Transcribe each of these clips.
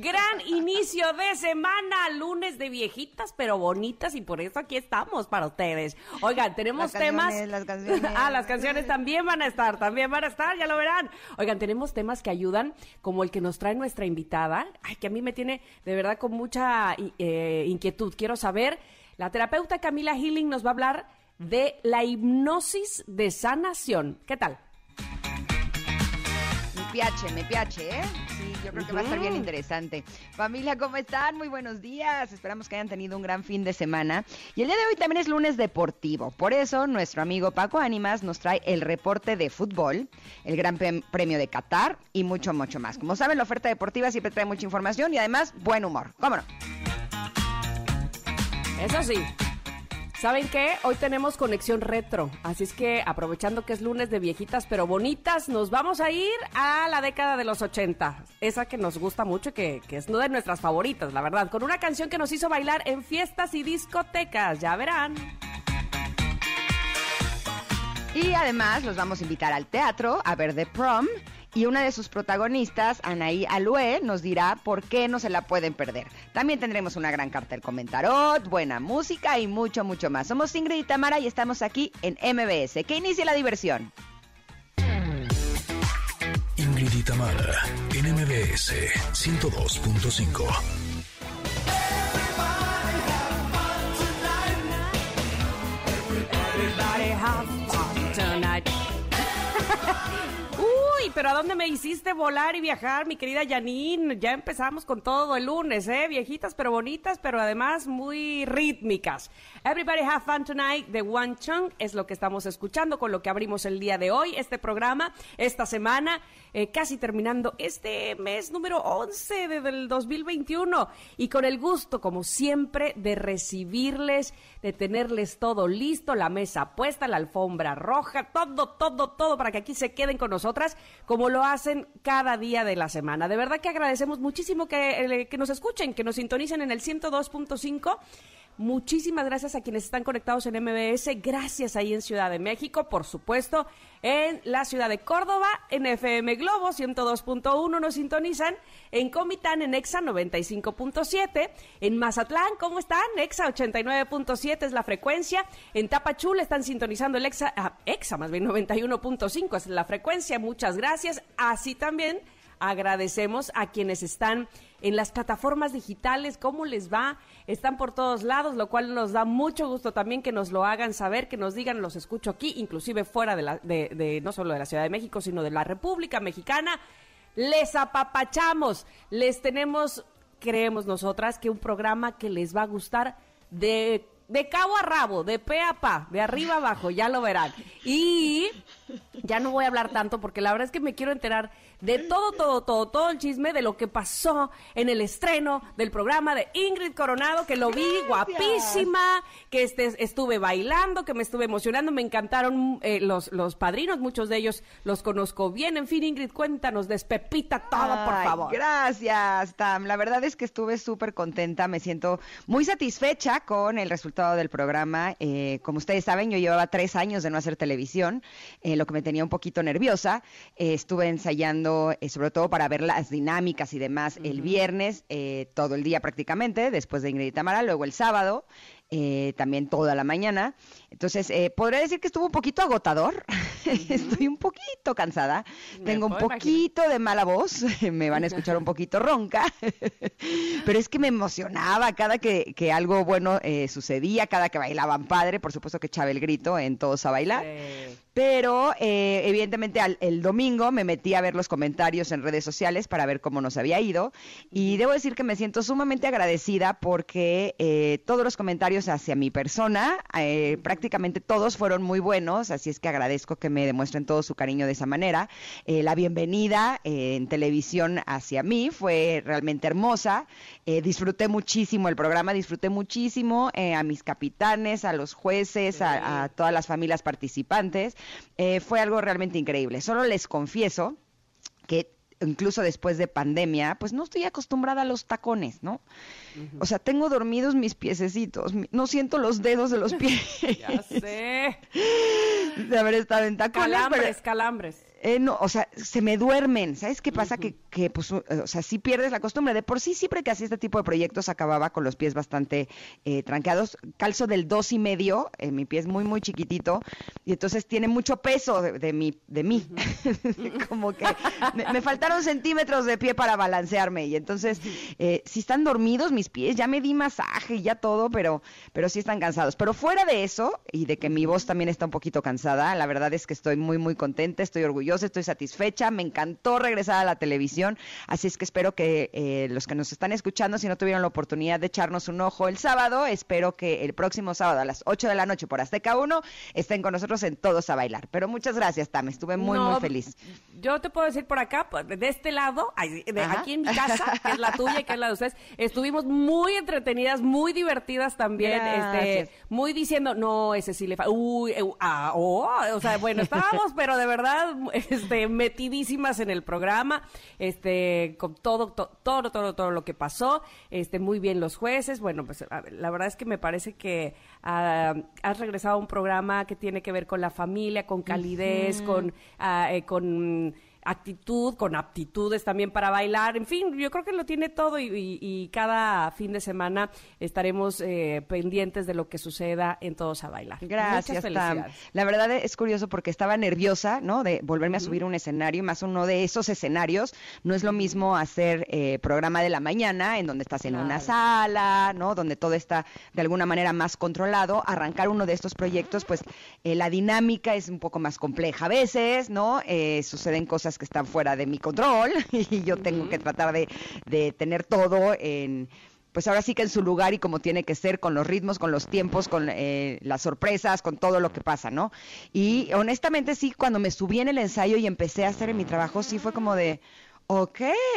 Gran inicio de semana, lunes de viejitas pero bonitas y por eso aquí estamos para ustedes. Oigan, tenemos Las temas. canciones, las canciones. ah, las canciones también van a estar, también van a estar, ya lo verán. Oigan, tenemos temas que ayudan, como el que nos trae nuestra invitada. Ay, que a mí me tiene de verdad con mucha eh, inquietud. Quiero saber, la terapeuta Camila Healing nos va a hablar de la hipnosis de sanación. ¿Qué tal? Me piache, me piache, ¿eh? Sí, yo creo que va a estar bien interesante. Familia, ¿cómo están? Muy buenos días. Esperamos que hayan tenido un gran fin de semana. Y el día de hoy también es lunes deportivo. Por eso, nuestro amigo Paco Ánimas nos trae el reporte de fútbol, el Gran Prem- Premio de Qatar y mucho, mucho más. Como saben, la oferta deportiva siempre trae mucha información y además buen humor. ¿Cómo no? Eso sí. ¿Saben qué? Hoy tenemos conexión retro, así es que aprovechando que es lunes de viejitas pero bonitas, nos vamos a ir a la década de los 80, esa que nos gusta mucho y que, que es una de nuestras favoritas, la verdad, con una canción que nos hizo bailar en fiestas y discotecas, ya verán. Y además los vamos a invitar al teatro a ver The Prom. Y una de sus protagonistas, Anaí Alue, nos dirá por qué no se la pueden perder. También tendremos una gran carta del comentarot, buena música y mucho, mucho más. Somos Ingrid y Tamara y estamos aquí en MBS. Que inicie la diversión. Ingrid y Tamara, en MBS 102.5. Uy, pero ¿a dónde me hiciste volar y viajar, mi querida Janine? Ya empezamos con todo el lunes, ¿eh? Viejitas pero bonitas, pero además muy rítmicas. Everybody have fun tonight de One Chung es lo que estamos escuchando, con lo que abrimos el día de hoy, este programa, esta semana, eh, casi terminando este mes número 11 de- del 2021 y con el gusto, como siempre, de recibirles, de tenerles todo listo, la mesa puesta, la alfombra roja, todo, todo, todo para que aquí se queden con nosotras, como lo hacen cada día de la semana. De verdad que agradecemos muchísimo que, eh, que nos escuchen, que nos sintonicen en el 102.5. Muchísimas gracias a quienes están conectados en MBS. Gracias ahí en Ciudad de México, por supuesto. En la ciudad de Córdoba, en FM Globo 102.1 nos sintonizan. En Comitán, en EXA 95.7. En Mazatlán, ¿cómo están? EXA 89.7 es la frecuencia. En Tapachula están sintonizando el EXA, ah, EXA más bien 91.5 es la frecuencia. Muchas gracias. Así también agradecemos a quienes están en las plataformas digitales, cómo les va, están por todos lados, lo cual nos da mucho gusto también que nos lo hagan saber, que nos digan, los escucho aquí, inclusive fuera de, la, de, de no solo de la Ciudad de México, sino de la República Mexicana. Les apapachamos, les tenemos, creemos nosotras, que un programa que les va a gustar de de cabo a rabo, de pe a pa, de arriba abajo, ya lo verán. Y ya no voy a hablar tanto porque la verdad es que me quiero enterar de todo, todo, todo, todo el chisme de lo que pasó en el estreno del programa de Ingrid Coronado, que lo vi guapísima, que este, estuve bailando, que me estuve emocionando, me encantaron eh, los, los padrinos, muchos de ellos los conozco bien. En fin, Ingrid, cuéntanos, despepita todo, por favor. Gracias, Tam. La verdad es que estuve súper contenta. Me siento muy satisfecha con el resultado del programa. Eh, como ustedes saben, yo llevaba tres años de no hacer televisión, eh, lo que me tenía un poquito nerviosa. Eh, estuve ensayando, eh, sobre todo para ver las dinámicas y demás, el viernes, eh, todo el día prácticamente, después de Ingrid y Tamara, luego el sábado. eh, también toda la mañana. Entonces, eh, podría decir que estuvo un poquito agotador. Estoy un poquito cansada. Me Tengo un imaginar. poquito de mala voz. Me van a escuchar un poquito ronca. Pero es que me emocionaba cada que, que algo bueno eh, sucedía, cada que bailaban padre. Por supuesto que echaba el grito en todos a bailar. Pero eh, evidentemente al- el domingo me metí a ver los comentarios en redes sociales para ver cómo nos había ido y debo decir que me siento sumamente agradecida porque eh, todos los comentarios hacia mi persona, eh, prácticamente todos fueron muy buenos, así es que agradezco que me demuestren todo su cariño de esa manera. Eh, la bienvenida eh, en televisión hacia mí fue realmente hermosa, Eh, disfruté muchísimo el programa, disfruté muchísimo a mis capitanes, a los jueces, a, a todas las familias participantes. Fue algo realmente increíble. Solo les confieso que incluso después de pandemia, pues no estoy acostumbrada a los tacones, ¿no? O sea, tengo dormidos mis piececitos, no siento los dedos de los pies. ya sé. De haber estado en tacones. Calambres, calambres. Eh, no, o sea, se me duermen. ¿Sabes qué pasa? que, que, pues, o sea, sí pierdes la costumbre. De por sí, siempre que hacía este tipo de proyectos acababa con los pies bastante eh, tranqueados. Calzo del dos y medio, eh, mi pie es muy, muy chiquitito, y entonces tiene mucho peso de, de mi, de mí. Como que me, faltaron centímetros de pie para balancearme. Y entonces, eh, si están dormidos mis pies, ya me di masaje y ya todo, pero, pero sí están cansados. Pero fuera de eso, y de que mi voz también está un poquito cansada, la verdad es que estoy muy, muy contenta, estoy orgullosa estoy satisfecha, me encantó regresar a la televisión, así es que espero que eh, los que nos están escuchando, si no tuvieron la oportunidad de echarnos un ojo el sábado, espero que el próximo sábado a las 8 de la noche por Azteca 1 estén con nosotros en Todos a Bailar. Pero muchas gracias, Tam, estuve muy, muy feliz. Yo te puedo decir por acá, pues, de este lado, aquí en mi casa, que es la tuya y que es la de ustedes, estuvimos muy entretenidas, muy divertidas también, este, muy diciendo, no, ese sí le falta, uy, ah, oh, o sea, bueno, estábamos, pero de verdad, este, metidísimas en el programa, este, con todo, todo, todo, todo lo que pasó, este, muy bien los jueces, bueno, pues la verdad es que me parece que ah, has regresado a un programa que tiene que ver con la familia, con calidez, con, ah, eh, con actitud, con aptitudes también para bailar, en fin, yo creo que lo tiene todo y, cada fin de semana estaremos eh, pendientes de lo que suceda en Todos a Bailar. Gracias, Tam. La verdad es curioso porque estaba nerviosa, ¿no? De volverme a subir un escenario, más uno de esos escenarios. No es lo mismo hacer eh, programa de la mañana, en donde estás en una sala, ¿no? Donde todo está de alguna manera más controlado. Arrancar uno de estos proyectos, pues eh, la dinámica es un poco más compleja a veces, ¿no? suceden cosas que están fuera de mi control y yo tengo que tratar de, de tener todo en pues ahora sí que en su lugar y como tiene que ser, con los ritmos, con los tiempos, con eh, las sorpresas, con todo lo que pasa, ¿no? Y honestamente sí, cuando me subí en el ensayo y empecé a hacer mi trabajo, sí fue como de, ok,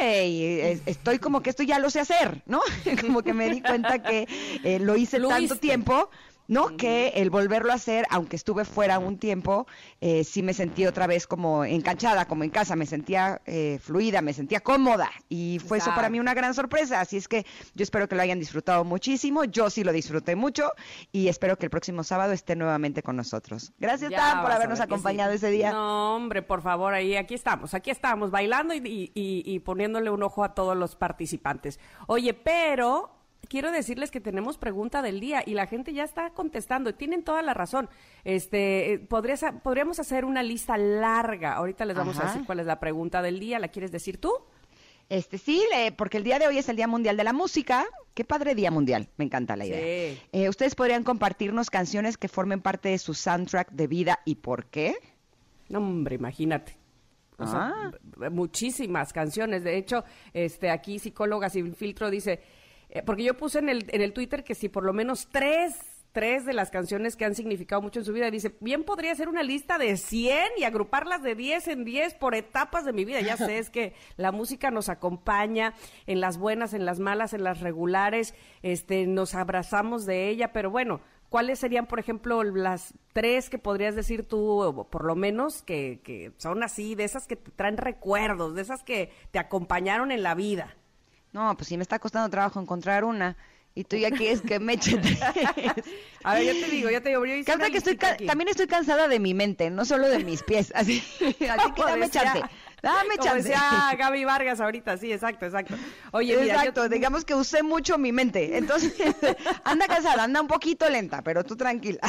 estoy como que esto ya lo sé hacer, ¿no? como que me di cuenta que eh, lo hice tanto tiempo ¿no? Que el volverlo a hacer, aunque estuve fuera un tiempo, eh, sí me sentí otra vez como enganchada, como en casa, me sentía eh, fluida, me sentía cómoda y fue eso para mí una gran sorpresa, así es que yo espero que lo hayan disfrutado muchísimo, yo sí lo disfruté mucho y espero que el próximo sábado esté nuevamente con nosotros. Gracias, Tam, por habernos acompañado ese día. No, hombre, por favor, ahí aquí estamos, aquí estamos, bailando y poniéndole un ojo a todos los participantes. Oye, pero quiero decirles que tenemos pregunta del día y la gente ya está contestando y tienen toda la razón. Este, podríamos hacer una lista larga. Ahorita les vamos a decir cuál es la pregunta del día. ¿La quieres decir tú? Este sí, porque el día de hoy es el Día Mundial de la Música. Qué padre Día Mundial, me encanta la idea. Eh, Ustedes podrían compartirnos canciones que formen parte de su soundtrack de vida y por qué. No, hombre, imagínate. Ah. muchísimas canciones. De hecho, este, aquí psicóloga sin filtro dice, eh, porque yo puse en el, en el Twitter que si por lo menos tres tres de las canciones que han significado mucho en su vida. Dice, bien podría ser una lista de 100 y agruparlas de 10 en 10 por etapas de mi vida. Ya sé, es que la música nos acompaña en las buenas, en las malas, en las regulares, este, nos abrazamos de ella, pero bueno, ¿cuáles serían, por ejemplo, las tres que podrías decir tú, por lo menos, que, que son así, de esas que te traen recuerdos, de esas que te acompañaron en la vida? No, pues sí me está costando trabajo encontrar una. Y tú ya quieres que me eche A ver, yo te digo, yo te digo. Yo que estoy también estoy cansada de mi mente, no solo de mis pies. Así, así que dame chance. Dame como chance. decía Gaby Vargas ahorita, sí, exacto, exacto. Oye, exacto, digamos que usé mucho mi mente. Entonces, anda cansada, anda un poquito lenta, pero tú tranquila.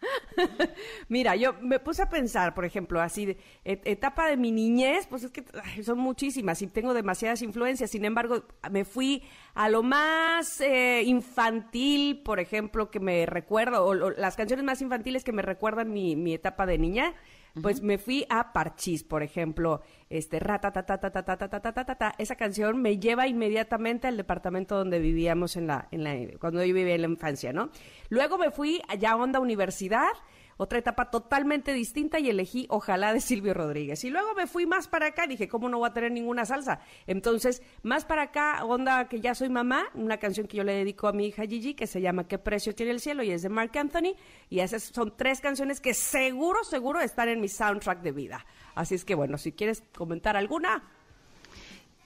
Mira, yo me puse a pensar, por ejemplo, así, de, etapa de mi niñez, pues es que son muchísimas y tengo demasiadas influencias. Sin embargo, me fui a lo más eh, infantil, por ejemplo, que me recuerdo, o, las canciones más infantiles que me recuerdan mi, mi etapa de niña pues me fui a Parchís, por ejemplo, este rata ta ta ta ta ta ta ta ta ta esa canción me lleva inmediatamente al departamento donde vivíamos en la en la cuando yo vivía en la infancia, ¿no? Luego me fui allá a Onda Universidad otra etapa totalmente distinta y elegí Ojalá de Silvio Rodríguez. Y luego me fui más para acá, dije, ¿cómo no voy a tener ninguna salsa? Entonces, más para acá, onda que ya soy mamá, una canción que yo le dedico a mi hija Gigi, que se llama ¿Qué precio tiene el cielo? y es de Mark Anthony. Y esas son tres canciones que seguro, seguro están en mi soundtrack de vida. Así es que bueno, si quieres comentar alguna.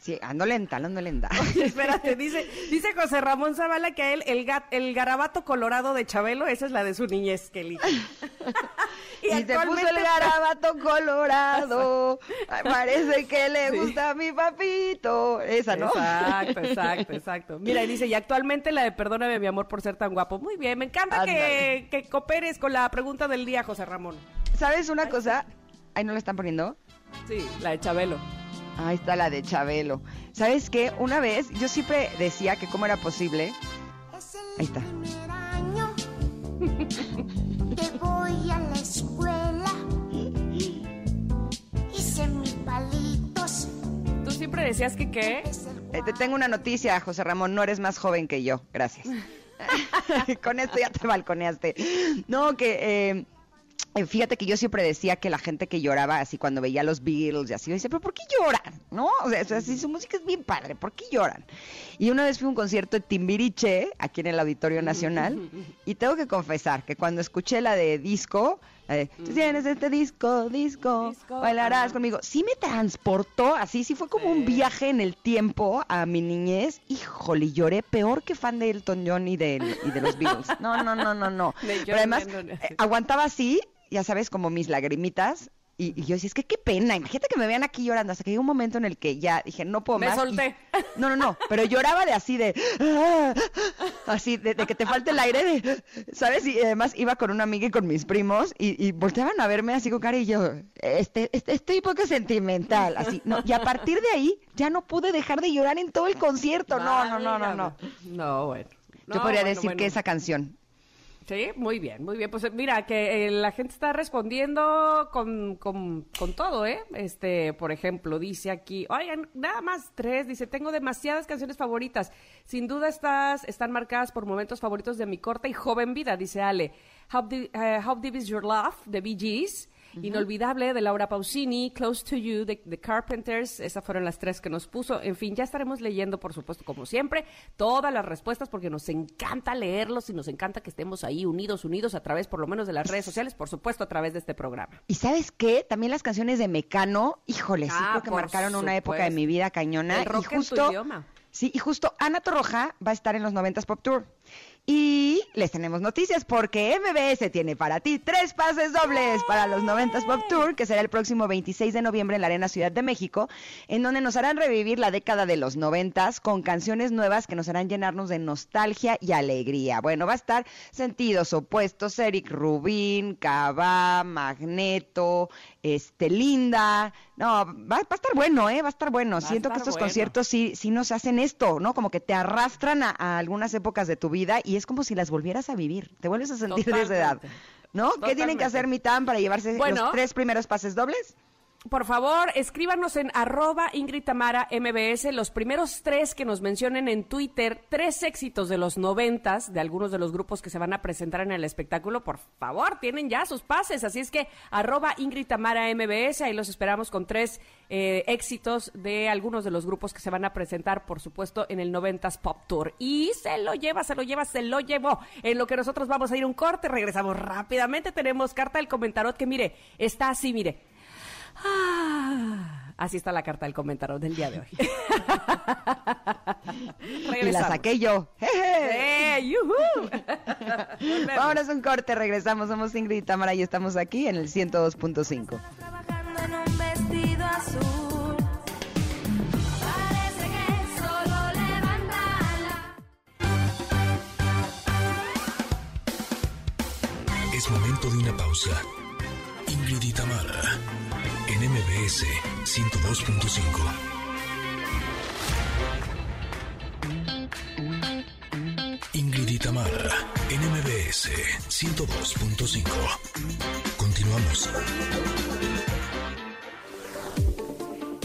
Sí, ando lenta, ando lenta. Espérate, dice, dice José Ramón Zavala que a él el, el garabato colorado de Chabelo, esa es la de su niñez elige. y, y se puso el garabato colorado. Parece que le gusta a mi papito. Esa, ¿no? Exacto, exacto, exacto. Mira, y dice, y actualmente la de perdóname mi amor por ser tan guapo. Muy bien, me encanta que, que, cooperes con la pregunta del día, José Ramón. ¿Sabes una cosa? Ahí no la están poniendo. Sí, la de Chabelo. Ahí está la de Chabelo. ¿Sabes qué? Una vez yo siempre decía que cómo era posible. Ahí está. Año que voy a la escuela. Hice mis palitos. ¿Tú siempre decías que qué? Eh, te tengo una noticia, José Ramón. No eres más joven que yo. Gracias. Con esto ya te balconeaste. No, que eh, fíjate que yo siempre decía que la gente que lloraba así cuando veía los Beatles y así, yo decía, pero ¿por qué lloran? ¿No? O sea, si su música es bien padre, ¿por qué lloran? Y una vez fui a un concierto de Timbiriche, aquí en el Auditorio Nacional, y tengo que confesar que cuando escuché la de disco, tú tienes este disco, disco, bailarás conmigo, sí me transportó, así, sí fue como un viaje en el tiempo a mi niñez, híjole, lloré peor que fan de Elton John y de, y de los Beatles. No, no, no, no, no. Pero además, eh, aguantaba así ya sabes, como mis lagrimitas. Y, yo decía, es que qué pena, imagínate que me vean aquí llorando, hasta que llegó un momento en el que ya dije, no puedo me más. Me solté. no, no, no, pero lloraba de así de, así, de, que te falte el aire, de, ¿sabes? Y además iba con una amiga y con mis primos y, y volteaban a verme así con cara y yo, este, este, estoy poco sentimental, así. No, y a partir de ahí ya no pude dejar de llorar en todo el concierto. No, no, no, no, no. No, bueno. Yo podría decir que esa canción Sí, muy bien, muy bien. Pues mira, que eh, la gente está respondiendo con, con, con, todo, ¿eh? Este, por ejemplo, dice aquí, oigan, nada más tres, dice, tengo demasiadas canciones favoritas. Sin duda estas están marcadas por momentos favoritos de mi corta y joven vida, dice Ale. How, eh, how Deep Is Your Love, de Bee. Inolvidable de Laura Pausini, Close to You de The Carpenters, esas fueron las tres que nos puso. En fin, ya estaremos leyendo, por supuesto, como siempre, todas las respuestas porque nos encanta leerlos y nos encanta que estemos ahí unidos, unidos a través por lo menos de las redes sociales, por supuesto, a través de este programa. Y sabes qué, también las canciones de Mecano, híjole, sí ah, creo que marcaron una época de mi vida cañona. y justo, Sí, y justo Ana Torroja va a estar en los 90s Pop Tour. Y les tenemos noticias porque MBS tiene para ti tres pases dobles para los 90s Pop Tour, que será el próximo 26 de noviembre en la Arena Ciudad de México, en donde nos harán revivir la década de los 90s con canciones nuevas que nos harán llenarnos de nostalgia y alegría. Bueno, va a estar Sentidos Opuestos, Eric Rubín, Cabá, Magneto, este, Linda. No, va, a estar bueno, ¿eh? Va a estar bueno. Siento que estos conciertos sí, sí nos hacen esto, ¿no? Como que te arrastran a, algunas épocas de tu vida y es como si las volvieras a vivir. Te vuelves a sentir de esa edad. ¿No? ¿Qué tienen que hacer Mitán para llevarse los tres primeros pases dobles? Por favor, escríbanos en arroba Ingrid Tamara MBS los primeros tres que nos mencionen en Twitter, tres éxitos de los noventas de algunos de los grupos que se van a presentar en el espectáculo. Por favor, tienen ya sus pases. Así es que arroba Ingrid Tamara MBS, ahí los esperamos con tres eh, éxitos de algunos de los grupos que se van a presentar, por supuesto, en el noventas Pop Tour. Y se lo lleva, se lo lleva, se lo llevó. En lo que nosotros vamos a ir un corte, regresamos rápidamente. Tenemos carta del comentarot que, mire, está así, mire Ah, así está la carta del comentario del día de hoy. y la saqué yo. ¡Eh, Vámonos un corte, regresamos. Somos Ingrid y Tamara y estamos aquí en el 102.5. Es momento de una pausa. Ingrid y Tamara en MBS 102.5. Ingrid y en MBS 102.5. Continuamos.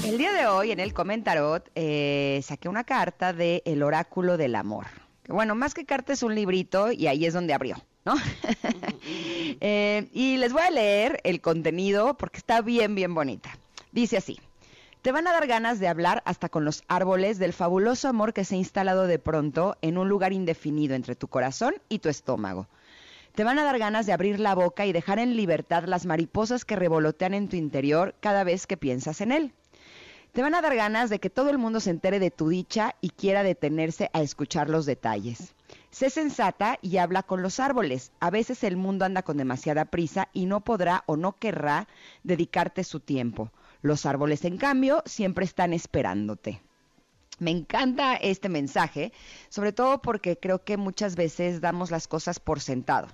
El día de hoy en el comentarot eh, saqué una carta de El oráculo del amor. Bueno, más que carta es un librito y ahí es donde abrió. ¿No? Eh, y les voy a leer el contenido porque está bien, bien bonita. Dice así. Te van a dar ganas de hablar hasta con los árboles del fabuloso amor que se ha instalado de pronto en un lugar indefinido entre tu corazón y tu estómago. Te van a dar ganas de abrir la boca y dejar en libertad las mariposas que revolotean en tu interior cada vez que piensas en él. te van a dar ganas de que todo el mundo se entere de tu dicha y quiera detenerse a escuchar los detalles. Sé sensata y habla con los árboles. A veces el mundo anda con demasiada prisa y no podrá o no querrá dedicarte su tiempo. Los árboles, en cambio, siempre están esperándote. Me encanta este mensaje, sobre todo porque creo que muchas veces damos las cosas por sentado.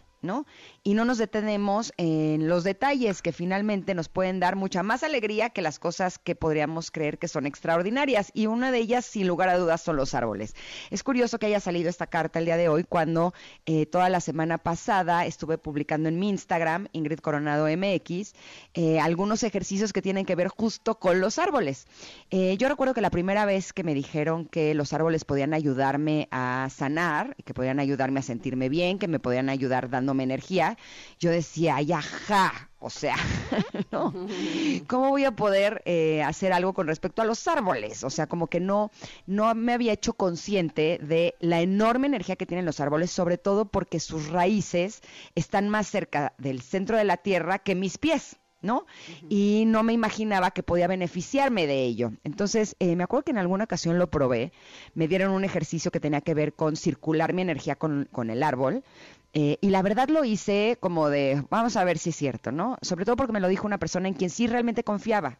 Y no nos detenemos en los detalles que finalmente nos pueden dar mucha más alegría que las cosas que podríamos creer que son extraordinarias. Y una de ellas, sin lugar a dudas, son los árboles. Es curioso que haya salido esta carta el día de hoy cuando eh, toda la semana pasada estuve publicando en mi Instagram, Ingrid Coronado MX, eh, algunos ejercicios que tienen que ver justo con los árboles. Eh, yo recuerdo que la primera vez que me dijeron que los árboles podían ayudarme a sanar, que podían ayudarme a sentirme bien, que me podían ayudar dando energía, yo decía, ay, ajá, o sea, ¿no? ¿Cómo voy a poder eh, hacer algo con respecto a los árboles? O sea, como que no, no me había hecho consciente de la enorme energía que tienen los árboles, sobre todo porque sus raíces están más cerca del centro de la tierra que mis pies. ¿no? Y no me imaginaba que podía beneficiarme de ello. Entonces, eh, me acuerdo que en alguna ocasión lo probé, me dieron un ejercicio que tenía que ver con circular mi energía con, con el árbol, eh, y la verdad lo hice como de, vamos a ver si es cierto, ¿no? Sobre todo porque me lo dijo una persona en quien sí realmente confiaba,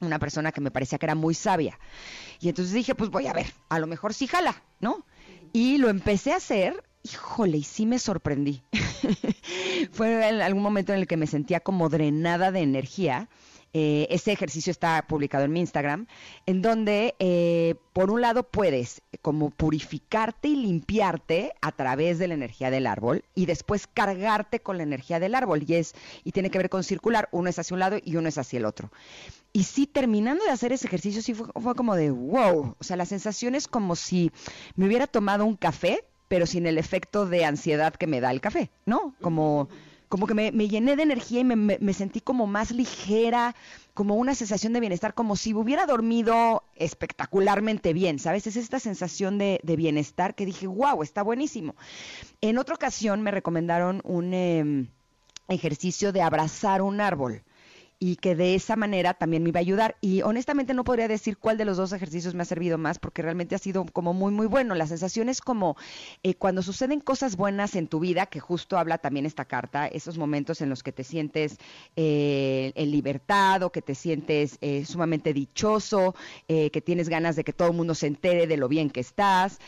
una persona que me parecía que era muy sabia. Y entonces dije, pues voy a ver, a lo mejor sí jala, ¿no? Y lo empecé a hacer, híjole, y sí me sorprendí. Fue en algún momento en el que me sentía como drenada de energía eh, ese ejercicio está publicado en mi Instagram, en donde eh, por un lado puedes como purificarte y limpiarte a través de la energía del árbol y después cargarte con la energía del árbol y es y tiene que ver con circular, uno es hacia un lado y uno es hacia el otro. Y sí, terminando de hacer ese ejercicio, sí fue, fue como de wow, o sea, la sensación es como si me hubiera tomado un café, pero sin el efecto de ansiedad que me da el café, ¿no? Como como que me, llené de energía y me, sentí como más ligera, como una sensación de bienestar, como si hubiera dormido espectacularmente bien, ¿sabes? Es esta sensación de, bienestar que dije, wow, está buenísimo. En otra ocasión me recomendaron un em, ejercicio de abrazar un árbol y que de esa manera también me iba a ayudar. Y honestamente no podría decir cuál de los dos ejercicios me ha servido más porque realmente ha sido como muy, muy bueno. La sensación es como eh, cuando suceden cosas buenas en tu vida, que justo habla también esta carta, esos momentos en los que te sientes eh, en libertad o que te sientes eh, sumamente dichoso, que tienes ganas de que todo el mundo se entere de lo bien que estás,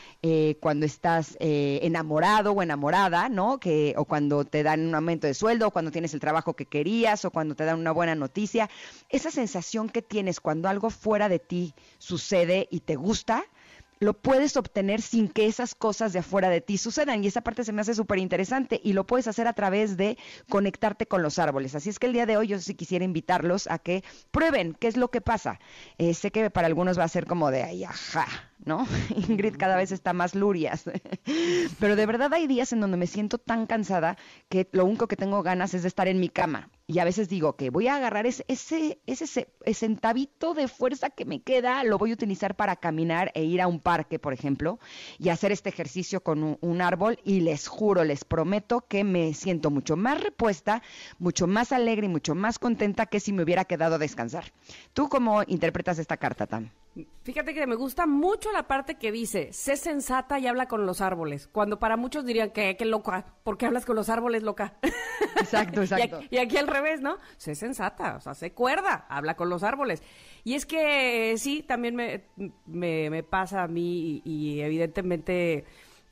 cuando estás enamorado o enamorada, ¿no? Que, o cuando te dan un aumento de sueldo, o cuando tienes el trabajo que querías, o cuando te dan una buena noticia, esa sensación que tienes cuando algo fuera de ti sucede y te gusta, lo puedes obtener sin que esas cosas de afuera de ti sucedan. Y esa parte se me hace súper interesante y lo puedes hacer a través de conectarte con los árboles. Así es que el día de hoy yo sí quisiera invitarlos a que prueben qué es lo que pasa. Eh, sé que para algunos va a ser como de, ay, ajá, ¿no? Ingrid cada vez está más lurias. Pero de verdad hay días en donde me siento tan cansada que lo único que tengo ganas es de estar en mi cama. Y a veces digo que voy a agarrar ese, ese, ese, centavito de fuerza que me queda, lo voy a utilizar para caminar e ir a un parque, por ejemplo, y hacer este ejercicio con un árbol. Y les juro, les prometo que me siento mucho más repuesta, mucho más alegre y mucho más contenta que si me hubiera quedado a descansar. ¿Tú cómo interpretas esta carta, Tam? Fíjate que me gusta mucho la parte que dice, sé sensata y habla con los árboles, cuando para muchos dirían que qué loca, ¿por qué hablas con los árboles, loca? Exacto, exacto. y, aquí, al revés, ¿no? Sé sensata, o sea, sé cuerda, habla con los árboles. Y es que sí, también me, me, pasa a mí y, evidentemente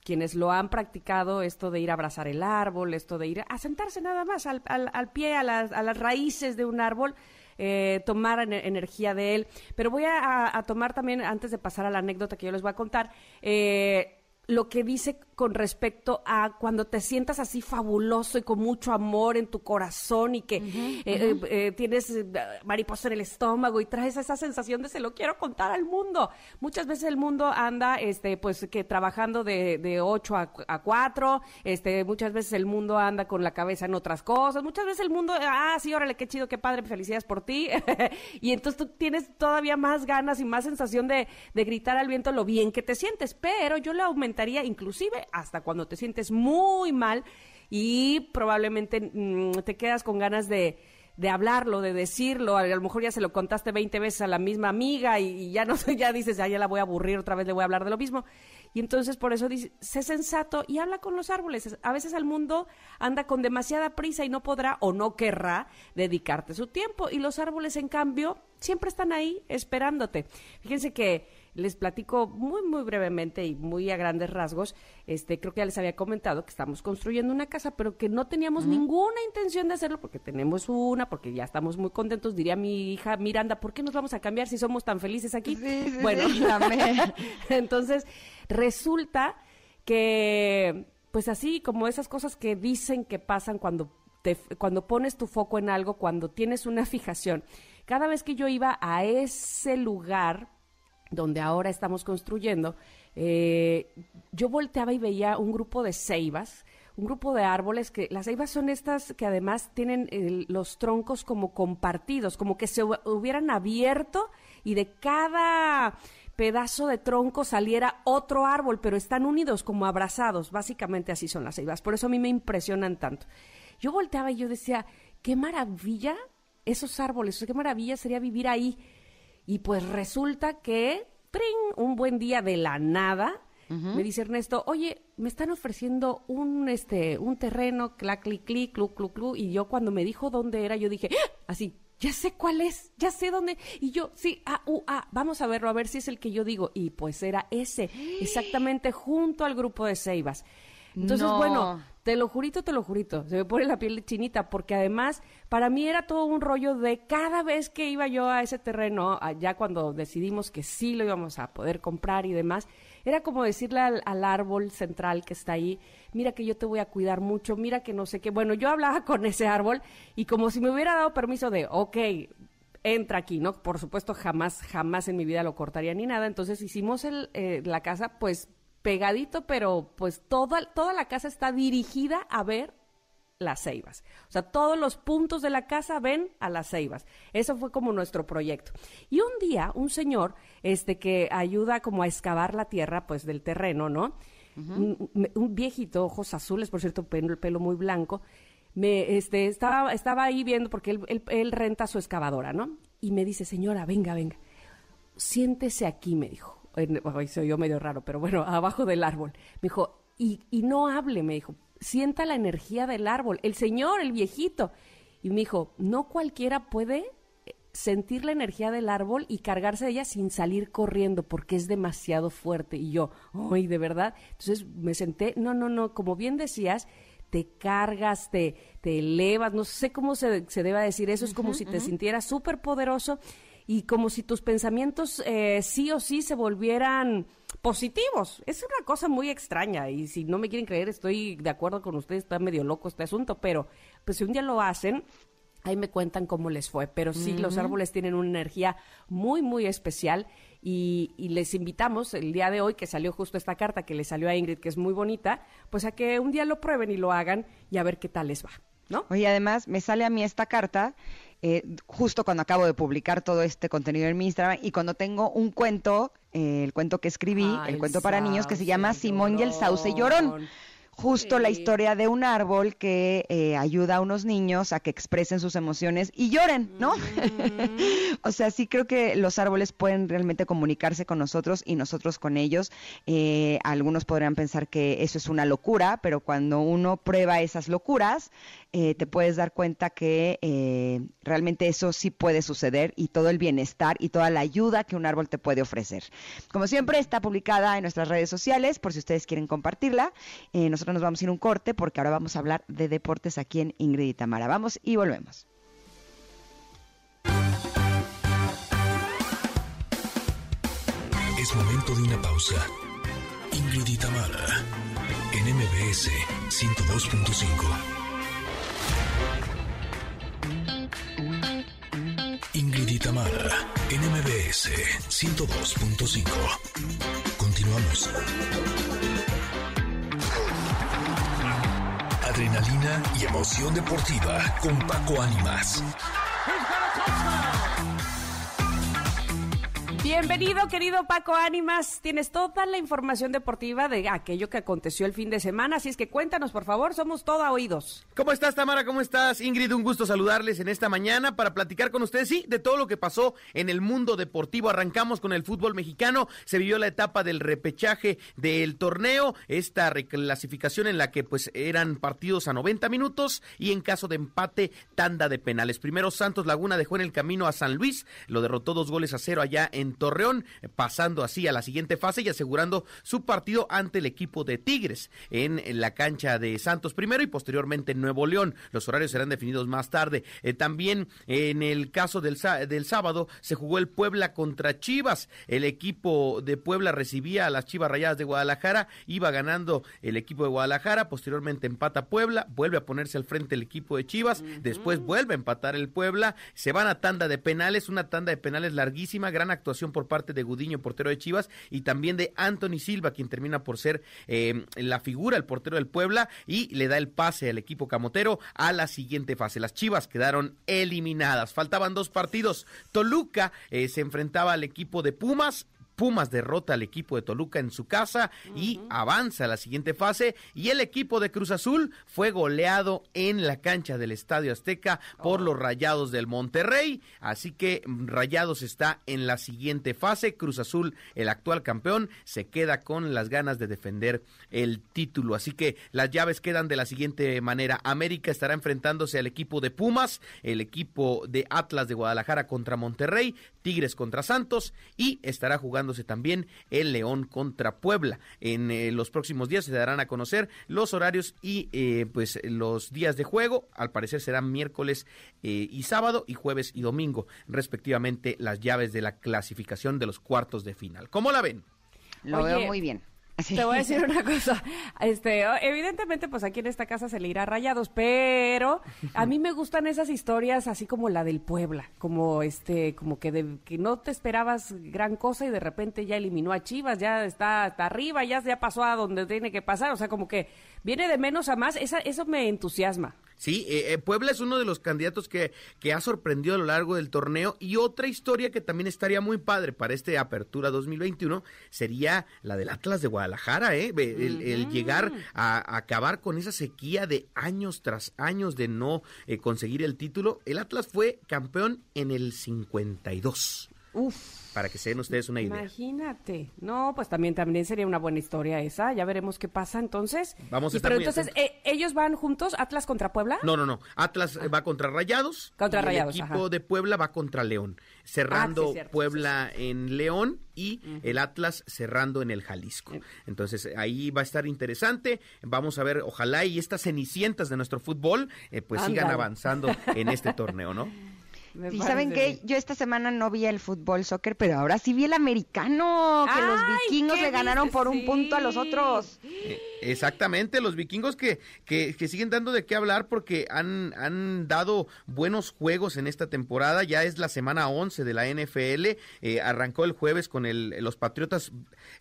quienes lo han practicado, esto de ir a abrazar el árbol, esto de ir a sentarse nada más al, al, pie, a las, a las raíces de un árbol, eh, tomar energía de él. Pero voy a, tomar también, antes de pasar a la anécdota que yo les voy a contar, eh, lo que dice con respecto a cuando te sientas así fabuloso y con mucho amor en tu corazón y que eh, eh, eh, tienes mariposa en el estómago y traes esa sensación de se lo quiero contar al mundo. Muchas veces el mundo anda, este, pues que trabajando de, de 8 a, a 4, este, muchas veces el mundo anda con la cabeza en otras cosas, muchas veces el mundo, ah, sí, órale, qué chido, qué padre, felicidades por ti. y entonces tú tienes todavía más ganas y más sensación de, de gritar al viento lo bien que te sientes, pero yo le inclusive hasta cuando te sientes muy mal y probablemente mm, te quedas con ganas de, de hablarlo, de decirlo, a lo mejor ya se lo contaste 20 veces a la misma amiga y, ya no ya dices, "Ah, ya la voy a aburrir, otra vez le voy a hablar de lo mismo." Y entonces por eso dice, sé sensato y habla con los árboles. A veces al mundo anda con demasiada prisa y no podrá o no querrá dedicarte su tiempo. Y los árboles, en cambio, siempre están ahí esperándote. Fíjense que les platico muy, muy brevemente y muy a grandes rasgos. Este, creo que ya les había comentado que estamos construyendo una casa, pero que no teníamos ninguna intención de hacerlo porque tenemos una, porque ya estamos muy contentos. Diría mi hija Miranda, ¿por qué nos vamos a cambiar si somos tan felices aquí? Sí, sí, bueno, sí, entonces resulta que, pues así como esas cosas que dicen que pasan cuando te, cuando pones tu foco en algo, cuando tienes una fijación. Cada vez que yo iba a ese lugar donde ahora estamos construyendo, eh, yo volteaba y veía un grupo de ceibas, un grupo de árboles que las ceibas son estas que además tienen los troncos como compartidos, como que se hu- hubieran abierto y de cada pedazo de tronco saliera otro árbol, pero están unidos como abrazados, básicamente así son las ceibas, por eso a mí me impresionan tanto. Yo volteaba y yo decía, qué maravilla esos árboles, qué maravilla sería vivir ahí. Y pues resulta que, un buen día de la nada, me dice Ernesto, oye, me están ofreciendo un, este, un terreno, clac, clic, clic, clu, clu, clu. Y yo cuando me dijo dónde era, yo dije, ¡Ah! así, ya sé cuál es, ya sé dónde. Y yo, sí, ah, uh, ah, vamos a verlo, a ver si es el que yo digo. Y pues era ese, exactamente junto al grupo de Ceibas. Entonces, No. bueno, te lo jurito, te lo jurito. Se me pone la piel de chinita porque además para mí era todo un rollo de cada vez que iba yo a ese terreno, ya cuando decidimos que sí lo íbamos a poder comprar y demás, era como decirle al, al árbol central que está ahí, mira que yo te voy a cuidar mucho, mira que no sé qué. Bueno, yo hablaba con ese árbol y como si me hubiera dado permiso de, ok, entra aquí, ¿no? Por supuesto, jamás, jamás en mi vida lo cortaría ni nada. Entonces hicimos el, eh, la casa, pues pegadito, pero pues toda, toda la casa está dirigida a ver las ceibas. O sea, todos los puntos de la casa ven a las ceibas. Eso fue como nuestro proyecto. Y un día, un señor, este, que ayuda como a excavar la tierra, pues, del terreno, ¿no? un, un- un viejito, ojos azules, por cierto, pelo, el pelo muy blanco, me, este, estaba, estaba ahí viendo porque él, él- él renta su excavadora, ¿no? Y me dice, señora, venga, venga, siéntese aquí, me dijo. En- ay, soy yo medio raro, pero bueno, abajo del árbol. Me dijo, y, y no hable, me dijo, sienta la energía del árbol. El señor, el viejito. Y me dijo, no cualquiera puede eh, sentir la energía del árbol y cargarse de ella sin salir corriendo porque es demasiado fuerte. Y yo, ay, de verdad. Entonces me senté, no, no, no, como bien decías, te cargas, te, te elevas, no sé cómo se, se deba decir eso, es como si te sintieras súper poderoso y como si tus pensamientos eh, sí o sí se volvieran positivos. Es una cosa muy extraña y si no me quieren creer estoy de acuerdo con ustedes, está medio loco este asunto, pero pues si un día lo hacen, ahí me cuentan cómo les fue. Pero sí, los árboles tienen una energía muy, muy especial y, y les invitamos el día de hoy, que salió justo esta carta que le salió a Ingrid, que es muy bonita, pues a que un día lo prueben y lo hagan y a ver qué tal les va, ¿no? Oye, además, me sale a mí esta carta eh, justo cuando acabo de publicar todo este contenido en mi Instagram y cuando tengo un cuento, eh, el cuento que escribí, el cuento para niños que se llama Simón y el sauce llorón. Justo la historia de un árbol que eh, ayuda a unos niños a que expresen sus emociones y lloren, ¿no? o sea, sí creo que los árboles pueden realmente comunicarse con nosotros y nosotros con ellos. Algunos podrían pensar que eso es una locura, pero cuando uno prueba esas locuras, eh, te puedes dar cuenta que eh, realmente eso sí puede suceder y todo el bienestar y toda la ayuda que un árbol te puede ofrecer. Como siempre, está publicada en nuestras redes sociales por si ustedes quieren compartirla. Eh, nosotros nos vamos a ir un corte porque ahora vamos a hablar de deportes aquí en Ingrid y Tamara. Vamos y volvemos. Es momento de una pausa. Ingrid y Tamara, en MBS 102.5. Ingrid y Tamara, en MBS 102.5. Continuamos. Adrenalina y emoción deportiva con Paco Ánimas. Bienvenido, querido Paco Ánimas. Tienes toda la información deportiva de aquello que aconteció el fin de semana, así es que cuéntanos, por favor, somos toda oídos. ¿Cómo estás, Tamara? ¿Cómo estás? Ingrid, un gusto saludarles en esta mañana para platicar con ustedes, sí, de todo lo que pasó en el mundo deportivo. Arrancamos con el fútbol mexicano, se vivió la etapa del repechaje del torneo, esta reclasificación en la que pues eran partidos a 90 minutos y en caso de empate, tanda de penales. Primero Santos Laguna dejó en el camino a San Luis, lo derrotó dos goles a cero allá en Torreón, pasando así a la siguiente fase y asegurando su partido ante el equipo de Tigres en la cancha de Santos primero y posteriormente en Nuevo León. Los horarios serán definidos más tarde. Eh, también en el caso del, del sábado se jugó el Puebla contra Chivas. El equipo de Puebla recibía a las Chivas Rayadas de Guadalajara, iba ganando el equipo de Guadalajara, posteriormente empata Puebla, vuelve a ponerse al frente el equipo de Chivas, después vuelve a empatar el Puebla, se van a tanda de penales, una tanda de penales larguísima, gran actuación por parte de Gudiño, portero de Chivas, y también de Anthony Silva, quien termina por ser eh, la figura, el portero del Puebla, y le da el pase al equipo camotero a la siguiente fase. Las Chivas quedaron eliminadas. Faltaban dos partidos. Toluca eh, se enfrentaba al equipo de Pumas, Pumas derrota al equipo de Toluca en su casa y avanza a la siguiente fase. Y el equipo de Cruz Azul fue goleado en la cancha del Estadio Azteca por los Rayados del Monterrey. Así que mm, Rayados está en la siguiente fase. Cruz Azul, el actual campeón, se queda con las ganas de defender el título. Así que las llaves quedan de la siguiente manera. América estará enfrentándose al equipo de Pumas, el equipo de Atlas de Guadalajara contra Monterrey, Tigres contra Santos y estará jugándose también el León contra Puebla. En eh, los próximos días se darán a conocer los horarios y eh, pues los días de juego. Al parecer serán miércoles eh, y sábado y jueves y domingo, respectivamente, las llaves de la clasificación de los cuartos de final. ¿Cómo la ven? Lo Oye, veo muy bien. Te voy a decir una cosa. Este, evidentemente, pues aquí en esta casa se le irá rayados, pero a mí me gustan esas historias así como la del Puebla, como este, como que, de, que no te esperabas gran cosa y de repente ya eliminó a Chivas, ya está hasta arriba, ya, ya pasó a donde tiene que pasar, o sea, como que viene de menos a más, esa, eso me entusiasma. Sí, eh, eh, Puebla es uno de los candidatos que, que ha sorprendido a lo largo del torneo y otra historia que también estaría muy padre para este Apertura 2021 sería la del Atlas de Guadalajara, ¿eh? el, el llegar a, a acabar con esa sequía de años tras años de no eh, conseguir el título. El Atlas fue campeón en el 52. Uf. Para que se den ustedes una idea. Imagínate. No, pues también también sería una buena historia esa. Ya veremos qué pasa entonces. Vamos a Y estar Pero muy entonces, eh, ¿ellos van juntos? ¿Atlas contra Puebla? No, no, no. Atlas eh, va contra Rayados. Contra y Rayados, El equipo ajá. de Puebla va contra León. Cerrando Ah, sí, cierto, Puebla en León y el Atlas cerrando en el Jalisco. Entonces ahí va a estar interesante. Vamos a ver, ojalá y estas cenicientas de nuestro fútbol eh, pues sigan avanzando en este torneo, ¿no? Me Y saben qué, yo esta semana no vi el fútbol soccer, pero ahora sí vi el americano, que los vikingos ¿qué le ganaron por un punto a los otros. Eh, Exactamente, los vikingos que, que, que siguen dando de qué hablar porque han, han dado buenos juegos en esta temporada, ya es la semana 11 de la NFL, eh, arrancó el jueves con el, los Patriotas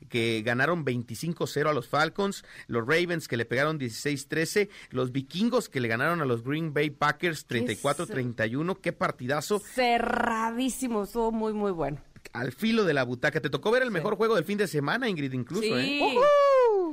que ganaron 25-0 a los Falcons, los Ravens que le pegaron 16-13, los vikingos que le ganaron a los Green Bay Packers 34-31, qué partidazo, Cerradísimo, estuvo muy, muy bueno. Al filo de la butaca, te tocó ver el mejor juego del fin de semana, Ingrid, incluso, sí. ¿eh?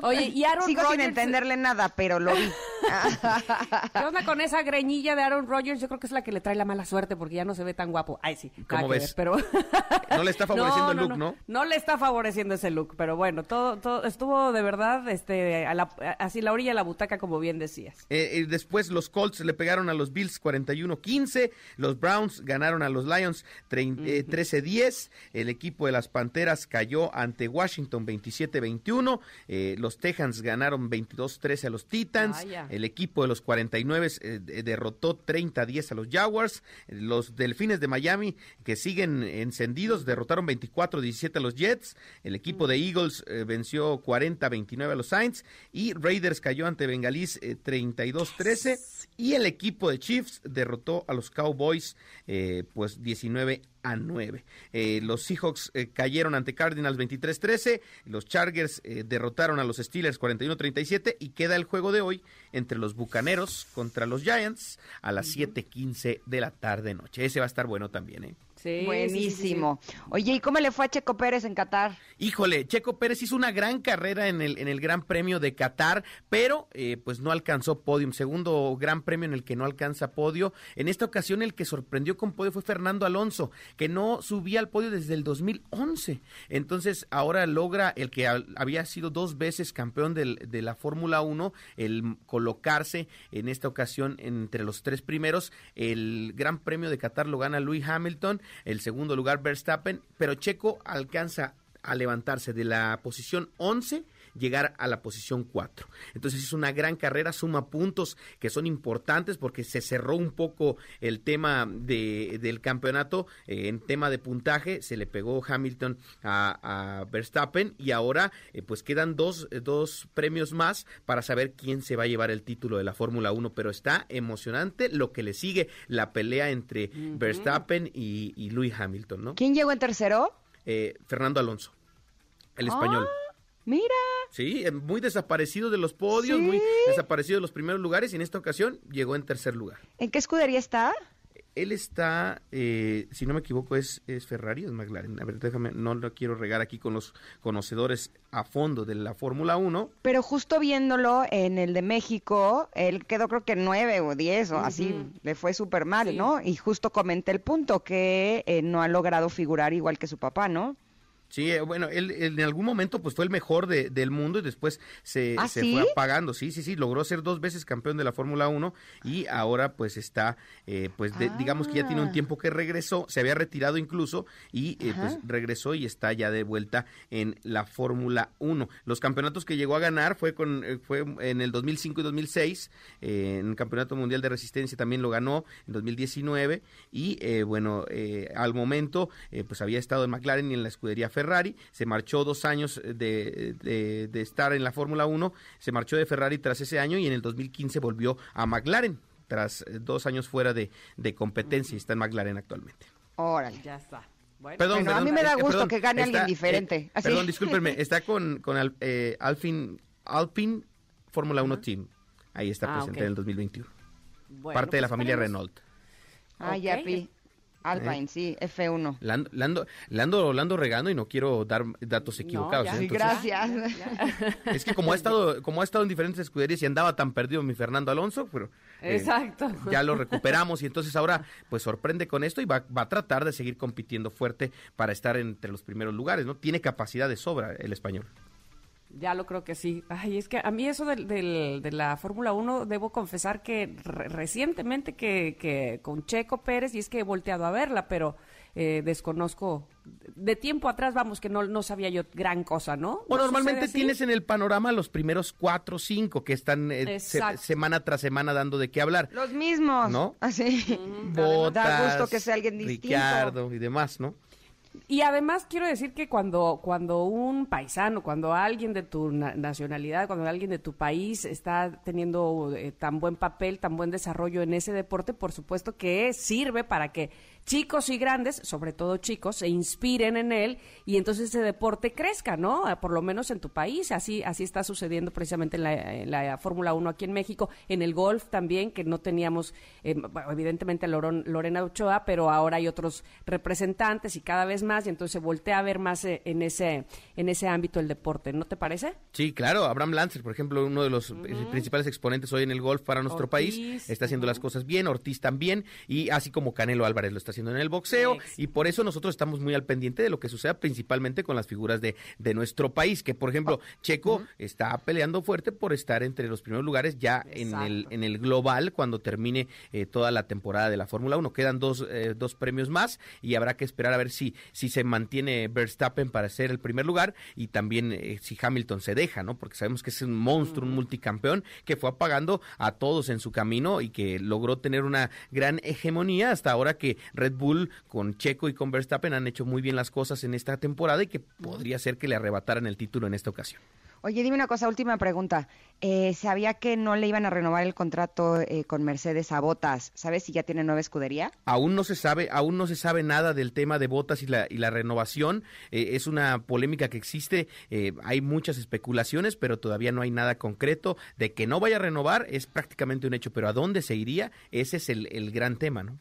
Oye, y Aaron Sigo sin entenderle nada, pero lo vi. ¿Qué onda con esa greñilla de Aaron Rodgers? Yo creo que es la que le trae la mala suerte porque ya no se ve tan guapo. Ay, sí. ¿Cómo ves? ver, pero No le está favoreciendo el look, ¿no? No le está favoreciendo ese look, pero bueno, todo, todo estuvo de verdad, este, a la, así la orilla de la butaca, como bien decías. Eh, eh, después los Colts le pegaron a los Bills 41-15, los Browns ganaron a los Lions trein- eh, 13-10, el equipo de las Panteras cayó ante Washington 27-21, eh, los Texans ganaron 22-13 a los Titans, Vaya. El equipo de los 49 eh, de- derrotó 30-10 a los Jaguars, los Delfines de Miami que siguen encendidos derrotaron 24-17 a los Jets, el equipo de Eagles eh, venció 40-29 a los Saints. Y Raiders cayó ante Bengalís eh, 32-13 y el equipo de Chiefs derrotó a los Cowboys eh, pues 19 a 9. Eh, los Seahawks eh, cayeron ante Cardinals 23-13, los Chargers eh, derrotaron a los Steelers 41-37 y queda el juego de hoy entre los Bucaneros contra los Giants a las 7:15 de la tarde noche. Ese va a estar bueno también, ¿eh? Sí, Buenísimo. Oye, ¿y cómo le fue a Checo Pérez en Qatar? Híjole, Checo Pérez hizo una gran carrera en el, en el Gran Premio de Qatar, pero eh, pues no alcanzó podio. Segundo Gran Premio en el que no alcanza podio. En esta ocasión el que sorprendió con podio fue Fernando Alonso, que no subía al podio desde el 2011. Entonces ahora logra el que ha- había sido dos veces campeón del- de la Fórmula 1, el colocarse en esta ocasión entre los tres primeros. El Gran Premio de Qatar lo gana Lewis Hamilton, el segundo lugar Verstappen, pero Checo alcanza a levantarse de la posición 11 llegar a la posición 4. Entonces es una gran carrera, suma puntos que son importantes porque se cerró un poco el tema de, del campeonato eh, en tema de puntaje, se le pegó Hamilton a, a Verstappen y ahora eh, pues quedan dos, eh, dos premios más para saber quién se va a llevar el título de la Fórmula 1, pero está emocionante lo que le sigue, la pelea entre Verstappen y, y Lewis Hamilton, ¿no? ¿Quién llegó en tercero? Eh, Fernando Alonso, el español. Mira. Sí, eh, muy desaparecido de los podios, Sí. muy desaparecido de los primeros lugares y en esta ocasión llegó en tercer lugar. ¿En qué escudería está? Él está, eh, si no me equivoco, es, es Ferrari o es McLaren. A ver, déjame, no lo quiero regar aquí con los conocedores a fondo de la Fórmula 1. Pero justo viéndolo en el de México, él quedó creo que nueve o diez o así, le fue súper mal, Sí. ¿no? Y justo comenté el punto, que eh, no ha logrado figurar igual que su papá, ¿no? Sí, eh, bueno, él, él en algún momento pues fue el mejor de- del mundo y después se, ¿Ah, se sí? fue apagando. Sí, sí, sí, logró ser dos veces campeón de la Fórmula 1 y ahora pues está, eh, pues de- digamos que ya tiene un Ah. tiempo que regresó, se había retirado incluso y eh, pues regresó y está ya de vuelta en la Fórmula 1. Los campeonatos que llegó a ganar fue con eh, fue en el 2005 y 2006, eh, en el Campeonato Mundial de Resistencia también lo ganó en 2019 y eh, bueno, eh, al momento eh, pues había estado en McLaren y en la escudería Ferrari, se marchó dos años de, de- de estar en la Fórmula 1, se marchó de Ferrari tras ese año y en el 2015 volvió a McLaren tras eh, dos años fuera de, de competencia y está en McLaren actualmente. Órale. Ya está. Bueno, Perdón, Bueno, a perdón, mí me da que, gusto perdón, que gane alguien está, diferente, eh, así. Perdón, discúlpenme, está con, con Al- eh, Alpine, Alpine Fórmula 1 Team. Ahí está Ah, presente ok. en el 2021. bueno, Parte de la pues familia esperemos. Renault. Ah, Ok. ya vi. Alpine, sí, F1. La ando, la ando- la ando- la ando regando y no quiero dar datos equivocados. ya. ¿eh? Sí, Entonces, gracias. Es que como ha estado, como ha estado en diferentes escuderías y andaba tan perdido mi Fernando Alonso, pero eh, Exacto. ya lo recuperamos y entonces ahora pues sorprende con esto y va, va a tratar de seguir compitiendo fuerte para estar entre los primeros lugares, ¿no? Tiene capacidad de sobra el español. Ya lo creo que sí. Ay, es que a mí eso del, del- de la Fórmula 1, debo confesar que re- recientemente que, que con Checo Pérez, y es que he volteado a verla, pero eh, desconozco. De tiempo atrás, vamos, que no, no sabía yo gran cosa, ¿no? O ¿No normalmente tienes en el panorama los primeros cuatro o cinco que están eh, se- semana tras semana dando de qué hablar. Los mismos. ¿No? Así. Botas, Da gusto que sea alguien distinto. Ricciardo y demás, ¿no? Y además quiero decir que cuando, cuando un paisano, cuando alguien de tu na- nacionalidad, cuando alguien de tu país está teniendo eh, tan buen papel, tan buen desarrollo en ese deporte, por supuesto que sirve para que chicos y grandes, sobre todo chicos, se inspiren en él y entonces ese deporte crezca, ¿no? Eh, Por lo menos en tu país. Así, así está sucediendo precisamente en la, en la Fórmula 1 aquí en México, en el golf también, que no teníamos, eh, evidentemente a Lorón- Lorena Ochoa, pero ahora hay otros representantes y cada vez más, y entonces se voltea a ver más eh, en ese, en ese ámbito el deporte, ¿no te parece? Sí, claro, Abraham Lancer, por ejemplo, uno de los eh, principales exponentes hoy en el golf para nuestro Ortiz, país, está haciendo las cosas bien, Ortiz también, y así como Canelo Álvarez lo está haciendo en el boxeo, Ex. y por eso nosotros estamos muy al pendiente de lo que suceda principalmente con las figuras de, de nuestro país, que por ejemplo, Checo está peleando fuerte por estar entre los primeros lugares ya en el, en el global cuando termine eh, toda la temporada de la Fórmula 1. Quedan dos, eh, dos premios más y habrá que esperar a ver si, si se mantiene Verstappen para ser el primer lugar y también eh, si Hamilton se deja, ¿no? Porque sabemos que es un monstruo, un multicampeón que fue apagando a todos en su camino y que logró tener una gran hegemonía hasta ahora que Red Bull con Checo y con Verstappen han hecho muy bien las cosas en esta temporada y que podría ser que le arrebataran el título en esta ocasión. Oye, dime una cosa, última pregunta. Eh, sabía que no le iban a renovar el contrato eh, con Mercedes a Botas. ¿Sabes si ya tiene nueva escudería? Aún no se sabe, aún no se sabe nada del tema de botas y la, y la renovación. Eh, es una polémica que existe. eh, hay muchas especulaciones, pero todavía no hay nada concreto. De que no vaya a renovar es prácticamente un hecho, pero ¿a dónde se iría? Ese es el, el gran tema, ¿no?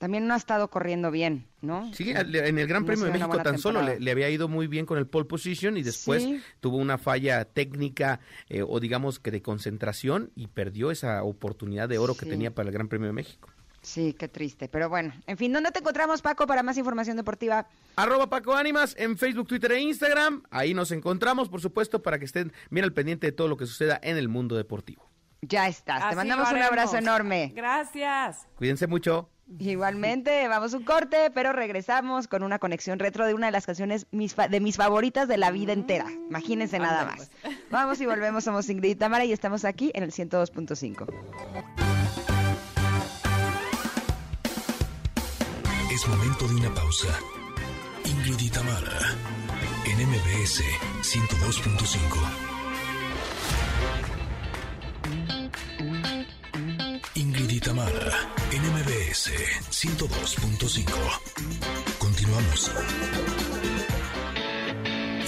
También no ha estado corriendo bien, ¿no? Sí, en el Gran No Premio de México tan solo le, había ido muy bien con el pole position y después Sí. tuvo una falla técnica eh, o digamos que de concentración y perdió esa oportunidad de oro que tenía para el Gran Premio de México. Sí, qué triste. Pero bueno, en fin, ¿dónde te encontramos, Paco, para más información deportiva? Arroba Paco Ánimas en Facebook, Twitter e Instagram. Ahí nos encontramos, por supuesto, para que estén bien al pendiente de todo lo que suceda en el mundo deportivo. Ya estás. te mandamos un abrazo enorme. Gracias. Cuídense mucho. Igualmente, vamos un corte, pero regresamos con una conexión retro de una de las canciones mis fa- de mis favoritas de la vida entera. Imagínense nada más. Vamos y volvemos, somos Ingrid y Tamara y estamos aquí en el 102.5. Es momento de una pausa. Ingrid y Tamara, en MBS 102.5. Ingrid y Tamara, en MBS 102.5. Continuamos.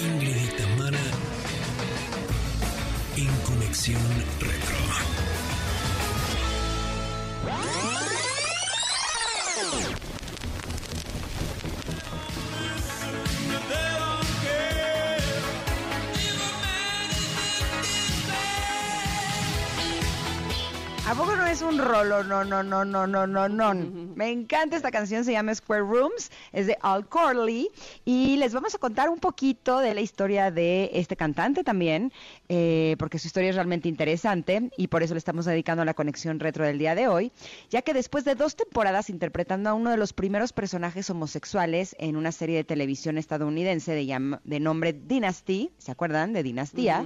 Ingrid y Tamara, en Conexión Retro. Poco no es un rolo? No, no, no, no, no, no, no. Me encanta esta canción, se llama Square Rooms, es de Al Corley y les vamos a contar un poquito de la historia de este cantante también, eh, porque su historia es realmente interesante y por eso le estamos dedicando a la conexión retro del día de hoy, ya que después de dos temporadas interpretando a uno de los primeros personajes homosexuales en una serie de televisión estadounidense de, llam- de nombre Dynasty, ¿se acuerdan de Dinastía?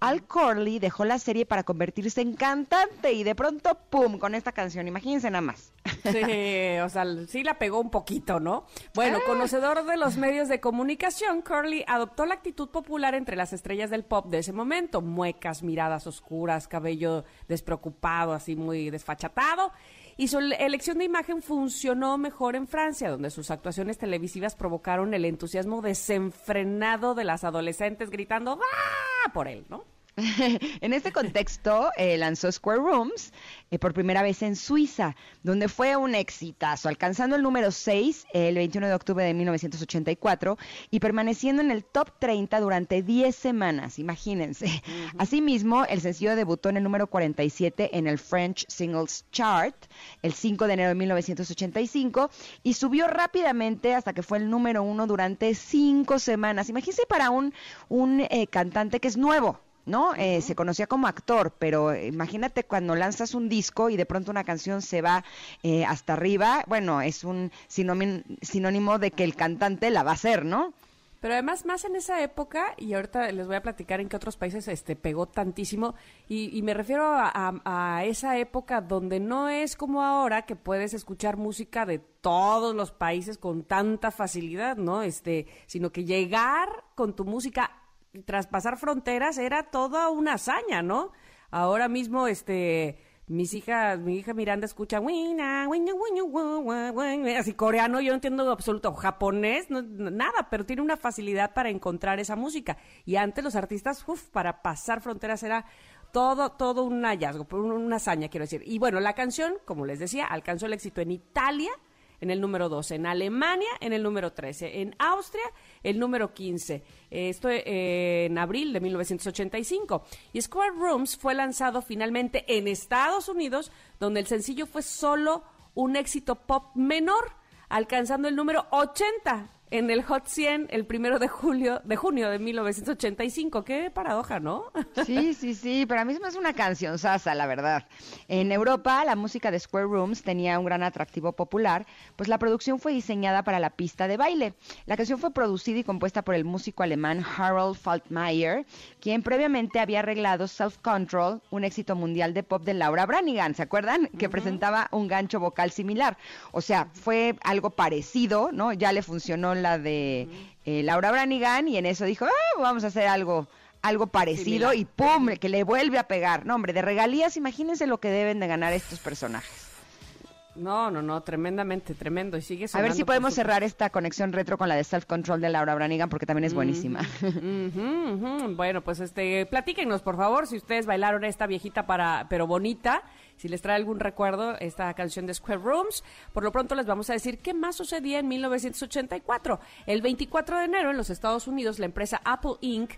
Al Corley dejó la serie para convertirse en cantante y de pronto, ¡pum!, con esta canción. Imagínense nada más. Sí, o sea, sí la pegó un poquito, ¿no? Bueno, conocedor de los medios de comunicación, Curly adoptó la actitud popular entre las estrellas del pop de ese momento. Muecas, miradas oscuras, cabello despreocupado, así muy desfachatado. Y su ele- elección de imagen funcionó mejor en Francia, donde sus actuaciones televisivas provocaron el entusiasmo desenfrenado de las adolescentes gritando ¡Ah! por él, ¿no? en este contexto, eh, lanzó Square Rooms eh, por primera vez en Suiza, donde fue un exitazo, alcanzando el número 6 el 21 de octubre de 1984 y permaneciendo en el top 30 durante 10 semanas, imagínense. Asimismo, el sencillo debutó en el número 47 en el French Singles Chart el 5 de enero de 1985 y subió rápidamente hasta que fue el número uno durante cinco semanas. Imagínense para un, un eh, cantante que es nuevo. ¿No? Eh, se conocía como actor, pero imagínate cuando lanzas un disco y de pronto una canción se va eh, hasta arriba, bueno, es un sinónimo, de que el cantante la va a hacer, ¿no? Pero además, más en esa época, y ahorita les voy a platicar en qué otros países este pegó tantísimo, y, y me refiero a, a- a esa época donde no es como ahora que puedes escuchar música de todos los países con tanta facilidad, ¿no? Este, sino que llegar con tu música traspasar fronteras era toda una hazaña, ¿no? Ahora mismo, este, mis hijas, mi hija Miranda escucha así coreano, yo no entiendo absoluto, japonés, no- nada, pero tiene una facilidad para encontrar esa música. Y antes los artistas, uf, para pasar fronteras era todo, todo un hallazgo, un- una hazaña, quiero decir. Y bueno, la canción, como les decía, alcanzó el éxito en Italia, en el número 12, en Alemania en el número 13, en Austria el número 15, eh, esto eh, en abril de 1985. Y Square Rooms fue lanzado finalmente en Estados Unidos, donde el sencillo fue solo un éxito pop menor, alcanzando el número 80 en el Hot 100 el primero de julio de junio de 1985. Qué paradoja, ¿no? Sí, sí, sí, pero a mí hace una canción sasa, la verdad. En Europa, la música de Square Rooms tenía un gran atractivo popular, pues la producción fue diseñada para la pista de baile. La canción fue producida y compuesta por el músico alemán Harold Faltmeier, quien previamente había arreglado Self Control, un éxito mundial de pop de Laura Branigan, ¿se acuerdan? Que presentaba un gancho vocal similar. O sea, fue algo parecido, ¿no? Ya le funcionó la de eh, Laura Branigan y en eso dijo, "Ah, vamos a hacer algo algo parecido Similar. y ¡pum! que le vuelve a pegar. No, hombre, de regalías, imagínense lo que deben de ganar estos personajes. No, no, no, tremendamente, tremendo. Y sigue A ver si podemos supuesto. cerrar esta conexión retro con la de Self Control de Laura Branigan, porque también es buenísima. Ujú, ujú. Bueno, pues este, platíquenos, por favor, si ustedes bailaron esta viejita para, pero bonita, si les trae algún recuerdo esta canción de Square Rooms. Por lo pronto les vamos a decir qué más sucedía en 1984. El 24 de enero en los Estados Unidos, la empresa Apple Inc.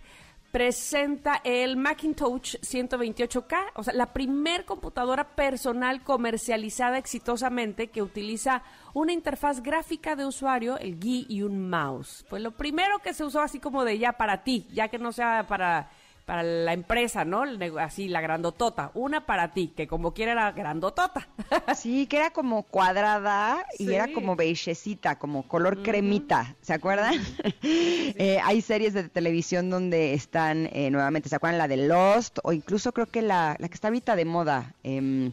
presenta el Macintosh 128K, o sea, la primer computadora personal comercializada exitosamente que utiliza una interfaz gráfica de usuario, el GUI y un mouse. Fue lo primero que se usó así como de ya para ti, ya que no sea para para la empresa, ¿no? Así, la grandotota. Una para ti, que como quiera era grandotota. Sí, que era como cuadrada y Sí. era como beigecita, como color cremita, ¿se acuerdan? Eh, hay series de televisión donde están eh, nuevamente, ¿se acuerdan? La de Lost o incluso creo que la, la que está ahorita de moda. em,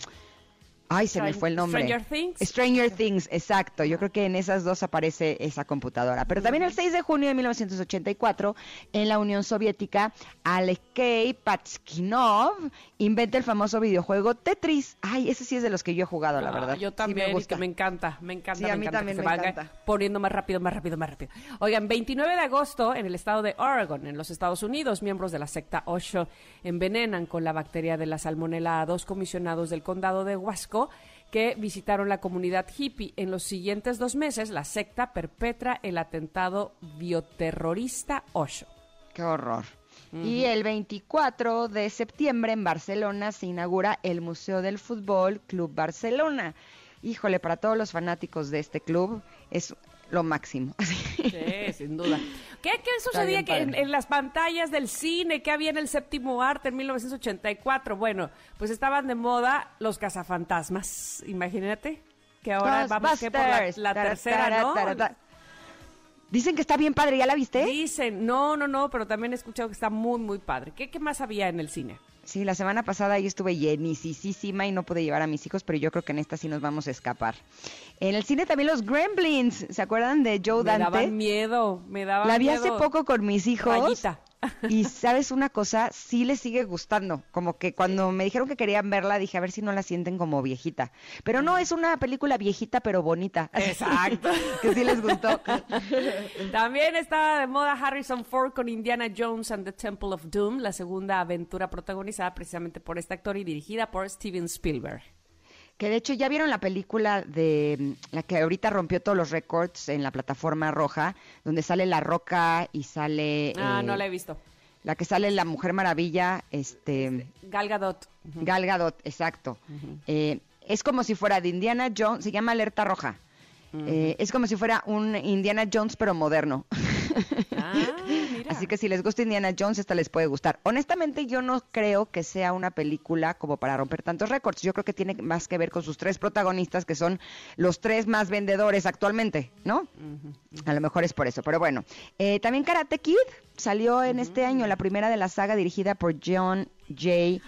ay, se me fue el nombre. Stranger Things. Stranger Things, exacto. Yo creo que en esas dos aparece esa computadora. Pero también el 6 de junio de 1984, en la Unión Soviética, Alexei Patskinov inventa el famoso videojuego Tetris. Ay, ese sí es de los que yo he jugado, la Ah, verdad. Yo Sí también, me y gusta. me encanta, me encanta, Sí, me a mí encanta también que me se encanta. poniendo más rápido, más rápido, más rápido. Oigan, 29 de agosto, en el estado de Oregon, en los Estados Unidos, miembros de la secta Osho envenenan con la bacteria de la salmonela a dos comisionados del condado de Huasco que visitaron la comunidad hippie. En los siguientes dos meses, la secta perpetra el atentado bioterrorista Osho. Qué horror. Y el 24 de septiembre en Barcelona se inaugura el Museo del Fútbol Club Barcelona. Híjole, para todos los fanáticos de este club es lo máximo. Sí, sin duda. ¿Qué, qué sucedía que en, las pantallas del cine? ¿Qué había en el séptimo arte en 1984? Bueno, pues estaban de moda los cazafantasmas. Imagínate que ahora vamos que por la, tercera, ¿no? Dicen que está bien padre, ¿ya la viste? Dicen, no, no, no, pero también he escuchado que está muy, muy padre. ¿Qué, qué más había en el cine? Sí, la semana pasada yo estuve llenísima y no pude llevar a mis hijos, pero yo creo que en esta sí nos vamos a escapar. En el cine también los Gremlins, ¿se acuerdan de Joe Me Dante? daban miedo, me daban La vi miedo. hace poco con mis hijos. Rayita. Y sabes una cosa, sí les sigue gustando. Como que cuando me dijeron que querían verla, dije a ver si no la sienten como viejita. Pero no, es una película viejita pero bonita. Exacto. que sí les gustó. También estaba de moda Harrison Ford con Indiana Jones and the Temple of Doom, la segunda aventura protagonizada precisamente por este actor y dirigida por Steven Spielberg. Que de hecho ya vieron la película de mm, la que ahorita rompió todos los récords en la plataforma roja, donde sale La Roca y sale Ah, eh, no la he visto. la que sale la Mujer Maravilla, este Gal Gadot. Gal Gadot, exacto. Eh, es como si fuera de Indiana Jones, se llama Alerta Roja. Eh, es como si fuera un Indiana Jones pero moderno. Ah, mira. Así que si les gusta Indiana Jones, esta les puede gustar. Honestamente, yo no creo que sea una película como para romper tantos récords. Yo creo que tiene más que ver con sus tres protagonistas, que son los tres más vendedores actualmente, ¿no? A lo mejor es por eso, pero bueno. Eh, también Karate Kid salió en este año, la primera de la saga dirigida por John J.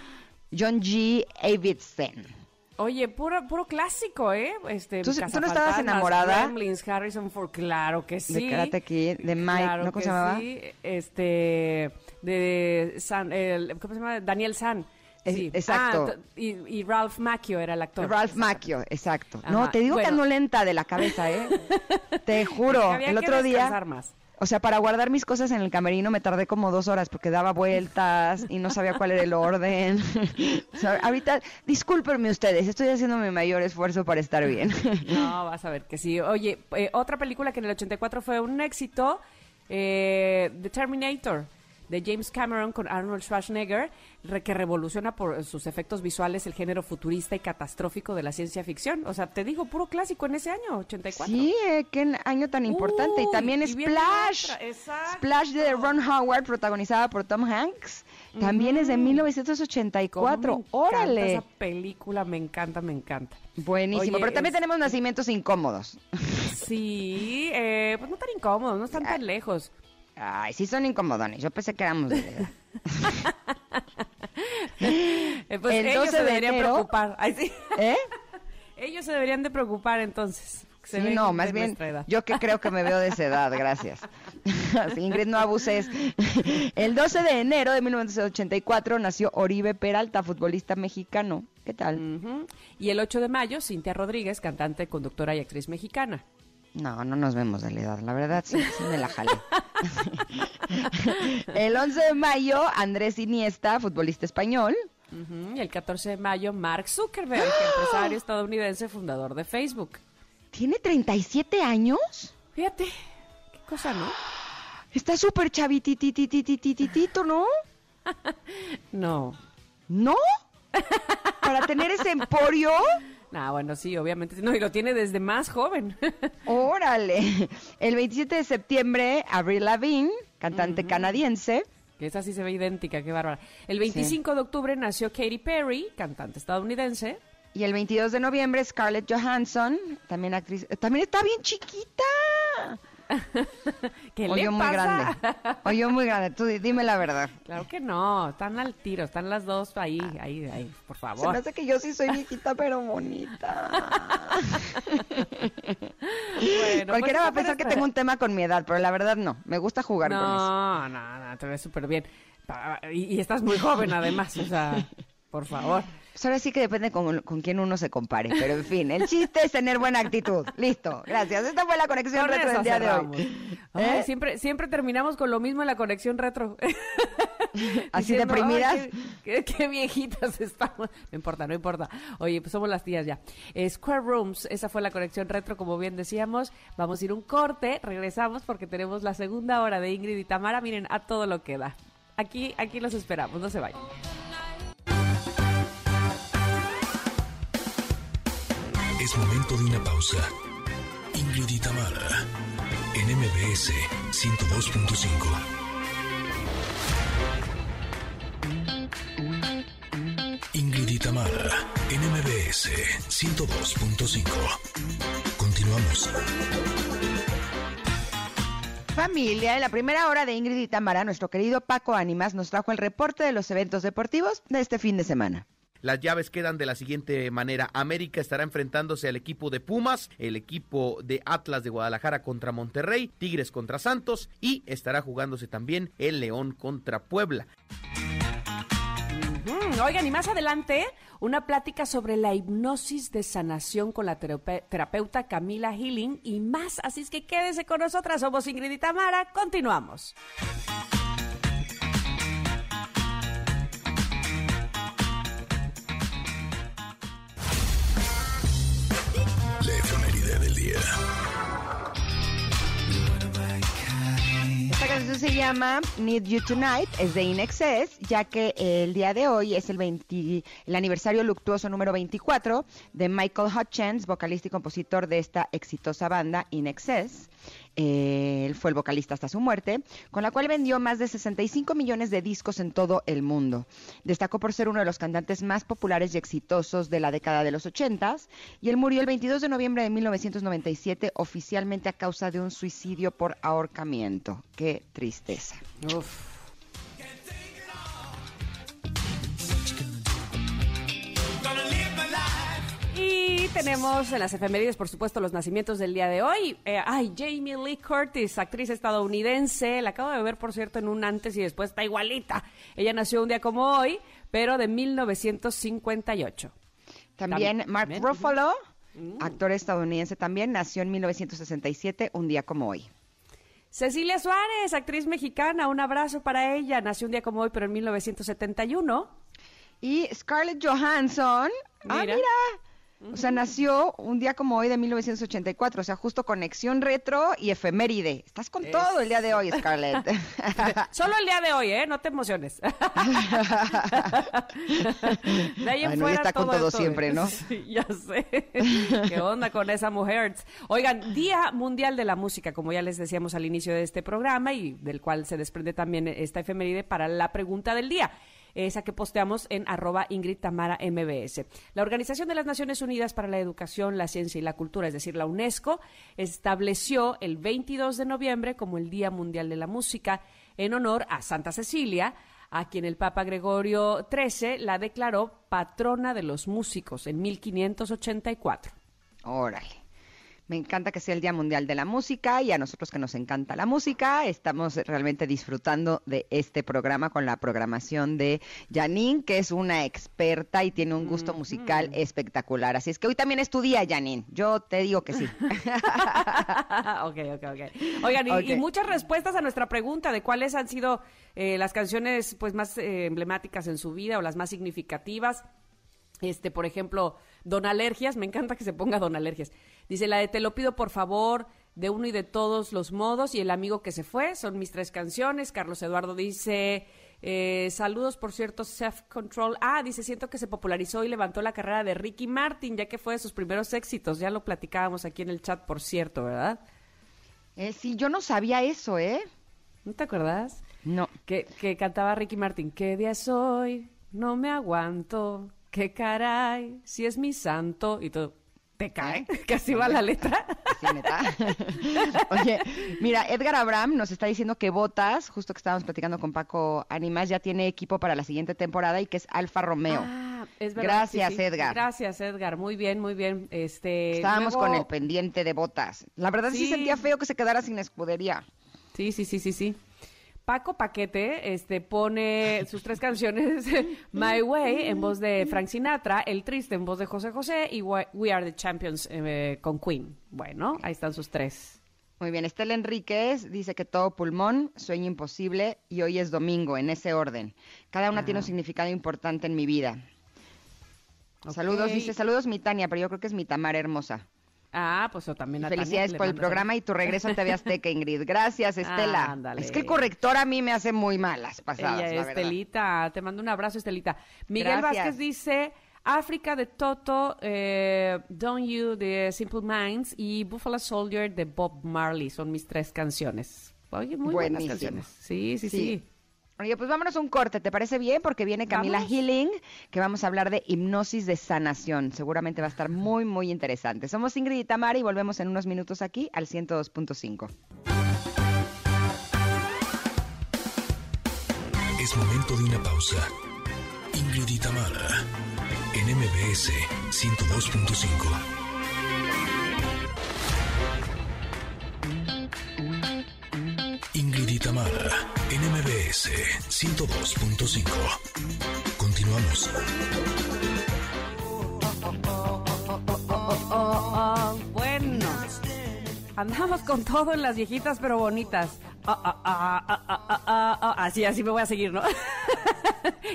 John G. Avildsen. Oye, puro, puro clásico, ¿eh? Este, ¿Tú- tú no estabas enamorada? Gremlins, Harrison Ford, claro que sí. De Karate Kid, de Mike, Claro ¿no? ¿Cómo que se llamaba? sí. Este, de San, el- ¿cómo se llama? Daniel San. Es- Sí. exacto. Ah, y, y Ralph Macchio era el actor. Ralph Macchio, exacto. No, Ajá, te digo que bueno. ando lenta de la cabeza, ¿eh? Te juro, Había el que otro día... más. O sea, para guardar mis cosas en el camerino me tardé como dos horas porque daba vueltas y no sabía cuál era el orden. Ahorita, discúlpenme ustedes, estoy haciendo mi mayor esfuerzo para estar bien. No, vas a ver que sí. Oye, eh, otra película que en el 84 fue un éxito, eh, The Terminator, de James Cameron con Arnold Schwarzenegger, re- que revoluciona por sus efectos visuales el género futurista y catastrófico de la ciencia ficción. O sea, te digo, puro clásico en ese año, 84. Sí, eh, qué año tan importante. y Uy, también y Splash. Splash de Ron Howard, protagonizada por Tom Hanks. También es de Cómo 1984. me encanta Órale. Esa película me encanta, me encanta. Buenísimo. Oye, Pero también es- tenemos nacimientos incómodos. Sí, eh, pues no tan incómodos, no están tan lejos. Ay, sí son incomodones. Yo pensé que éramos de la edad. Eh, pues El ellos 12 se de deberían enero- preocupar. Ay, sí. ¿Eh? Ellos se deberían de preocupar entonces. Sí, no, más bien yo que creo que me veo de esa edad, gracias. Ingrid, no abuses. El 12 de enero de 1984 nació Oribe Peralta, futbolista mexicano. ¿Qué tal? Y el 8 de mayo, Cintia Rodríguez, cantante, conductora y actriz mexicana. No, no nos vemos de la edad, la verdad sí, sí me la jalé. el 11 de mayo, Andrés Iniesta, futbolista español. Y el 14 de mayo, Mark Zuckerberg, ¡Ah! empresario estadounidense, fundador de Facebook. ¿Tiene 37 años? Fíjate, qué cosa, ¿no? Está súper chavititititititito, ¿no? No. ¿No? Para tener ese emporio, Ah, bueno, sí, obviamente. No, y lo tiene desde más joven. órale. El 27 de septiembre, Avril Lavigne, cantante canadiense. que esa sí se ve idéntica, qué bárbara. El 25 de octubre nació Katy Perry, cantante estadounidense. Y el 22 de noviembre, Scarlett Johansson, también actriz. También está bien chiquita. ¿Qué O le yo muy pasa? grande. O yo muy grande. Tú di- dime la verdad. Claro que no, están al tiro, están las dos ahí, ahí, ahí, por Se me favor. hace que yo sí soy viejita, pero bonita. Bueno, Cualquiera pues, va a pensar que tengo un tema con mi edad, pero la verdad no. Me gusta jugar con eso. No, no, no, te ves súper bien. Y estás muy joven además, o sea, por favor. Pues ahora sí que depende con, con quién uno se compare. Pero en fin, el chiste es tener buena actitud. Listo, gracias. Esta fue la conexión Con retro del día de hoy. Ay, ¿Eh? siempre, siempre terminamos con lo mismo en la conexión retro. Así Diciendo, deprimidas. "Ay, qué, qué- qué viejitas estamos. No importa, no importa. Oye, pues somos las tías ya. Eh, Square Rooms, esa fue la conexión retro, como bien decíamos. Vamos a ir un corte, regresamos porque tenemos la segunda hora de Ingrid y Tamara. Miren, a todo lo que da. Aquí, aquí los esperamos, no se vayan. Es momento de una pausa. Ingrid y Tamara, en MBS 102.5. Ingrid y Tamara, en MBS 102.5. Continuamos. Familia, en la primera hora de Ingrid y Tamara, nuestro querido Paco Ánimas nos trajo el reporte de los eventos deportivos de este fin de semana. Las llaves quedan de la siguiente manera. América estará enfrentándose al equipo de Pumas, el equipo de Atlas de Guadalajara contra Monterrey, Tigres contra Santos y estará jugándose también el León contra Puebla. Oigan, y más adelante, una plática sobre la hipnosis de sanación con la terapeuta Camila Healing y más. Así es que quédese con nosotras. Somos Ingrid y Tamara. Continuamos. Esta canción se llama Need You Tonight, es de In Excess, ya que el día de hoy es el, 20 el aniversario luctuoso número 24 de Michael Hutchins, vocalista y compositor de esta exitosa banda In Excess. Eh, él fue el vocalista hasta su muerte, con la cual vendió más de 65 millones de discos en todo el mundo. Destacó por ser uno de los cantantes más populares y exitosos de la década de los 80 y él murió el 22 de noviembre de 1997 oficialmente a causa de un suicidio por ahorcamiento. Qué tristeza. Uf. Y tenemos en las efemérides, por supuesto, los nacimientos del día de hoy. Eh, ay, Jamie Lee Curtis, actriz estadounidense. La acabo de ver, por cierto, en un antes y después. Está igualita. Ella nació un día como hoy, pero de 1958. También También, Mark también. Ruffalo, actor estadounidense también, nació en 1967, un día como hoy. Cecilia Suárez, actriz mexicana. Un abrazo para ella. Nació un día como hoy, pero en 1971. Y Scarlett Johansson, ah, Mira. O sea, nació un día como hoy de 1984, o sea, justo conexión retro y efeméride. Estás con todo el día de hoy, Scarlett. Solo el día de hoy, ¿eh? No te emociones. De ahí en Ay, no, fuera está con todo esto, siempre. ¿no? Sí, ya sé. ¿Qué onda con esa mujer? Oigan, Día Mundial de la Música, como ya les decíamos al inicio de este programa y del cual se desprende también esta efeméride para la pregunta del día. Esa que posteamos en arroba Ingrid Tamara MBS. La Organización de las Naciones Unidas para la Educación, la Ciencia y la Cultura, es decir, la UNESCO, estableció el 22 de noviembre como el Día Mundial de la Música en honor a Santa Cecilia, a quien el Papa Gregorio XIII la declaró patrona de los músicos en 1584. Órale. Me encanta que sea el Día Mundial de la Música y a nosotros que nos encanta la música, estamos realmente disfrutando de este programa con la programación de Janine, que es una experta y tiene un gusto musical espectacular. Así es que hoy también es tu día, Janine. Yo te digo que sí. ok, ok, ok. Oigan, y, muchas respuestas a nuestra pregunta de cuáles han sido eh, las canciones pues más eh, emblemáticas en su vida o las más significativas. Este, por ejemplo, Don Alergias, me encanta que se ponga Don Alergias. Dice la de Te lo pido por favor, de uno y de todos los modos, y El amigo que se fue, son mis tres canciones. Carlos Eduardo dice, eh, saludos, por cierto, Self Control. Ah, dice, siento que se popularizó y levantó la carrera de Ricky Martin, ya que fue de sus primeros éxitos. Ya lo platicábamos aquí en el chat, por cierto, ¿verdad? Eh, sí, yo no sabía eso, ¿eh? ¿No te acuerdas? No. Que, que cantaba Ricky Martin, ¿qué día soy? No me aguanto. ¿Qué caray? Si es mi santo. Y todo, ¿te cae? Que así va la letra. Sí, neta. Oye, mira, Edgar Abraham nos está diciendo que Botas, justo que estábamos platicando con Paco Animas, ya tiene equipo para la siguiente temporada y que es Alfa Romeo. Ah, es verdad, Gracias, sí, sí. Edgar. Gracias, Edgar. Muy bien, muy bien. Este, Estábamos luego- con el pendiente de Botas. La verdad sí. Sí. sentía feo que se quedara sin escudería. Sí, sí, sí, sí, sí. Paco Paquete este, pone sus tres canciones, My Way en voz de Frank Sinatra, El Triste en voz de José José y We Are the Champions eh, con Queen. Bueno, ahí están sus tres. Muy bien, Estela Enríquez dice que todo pulmón, sueño imposible y hoy es domingo, en ese orden. Cada una tiene un significado importante en mi vida. Saludos, dice, saludos mi Tania, pero yo creo que es mi Tamara hermosa. Ah, pues o también a Felicidades por el programa y tu regreso a TV Azteca, Ingrid. Gracias, Estela. Es que el corrector a mí me hace muy malas pasadas, Ella, la verdad. Estelita, te mando un abrazo, Estelita. Miguel Gracias. Vázquez dice África de Toto, eh, Don't You de Simple Minds y Buffalo Soldier de Bob Marley. Son mis tres canciones. Oye, muy buenas Buenísimo. canciones. Sí, sí, sí. Sí. Oye, pues vámonos a un corte, ¿te parece bien? Porque viene Camila Vamos. Healing, que vamos a hablar de hipnosis de sanación. Seguramente va a estar muy, muy interesante. Somos Ingrid y Tamara y volvemos en unos minutos aquí al 102.5. Es momento de una pausa. Ingrid y Tamara, en MBS 102.5. Tamara, en MBS 102.5. Continuamos. Oh, oh, bueno. Andamos con todo en las viejitas pero bonitas. Ah, ah, ah, ah, ah, ah, ah, ah. Así, así me voy a seguir, ¿no?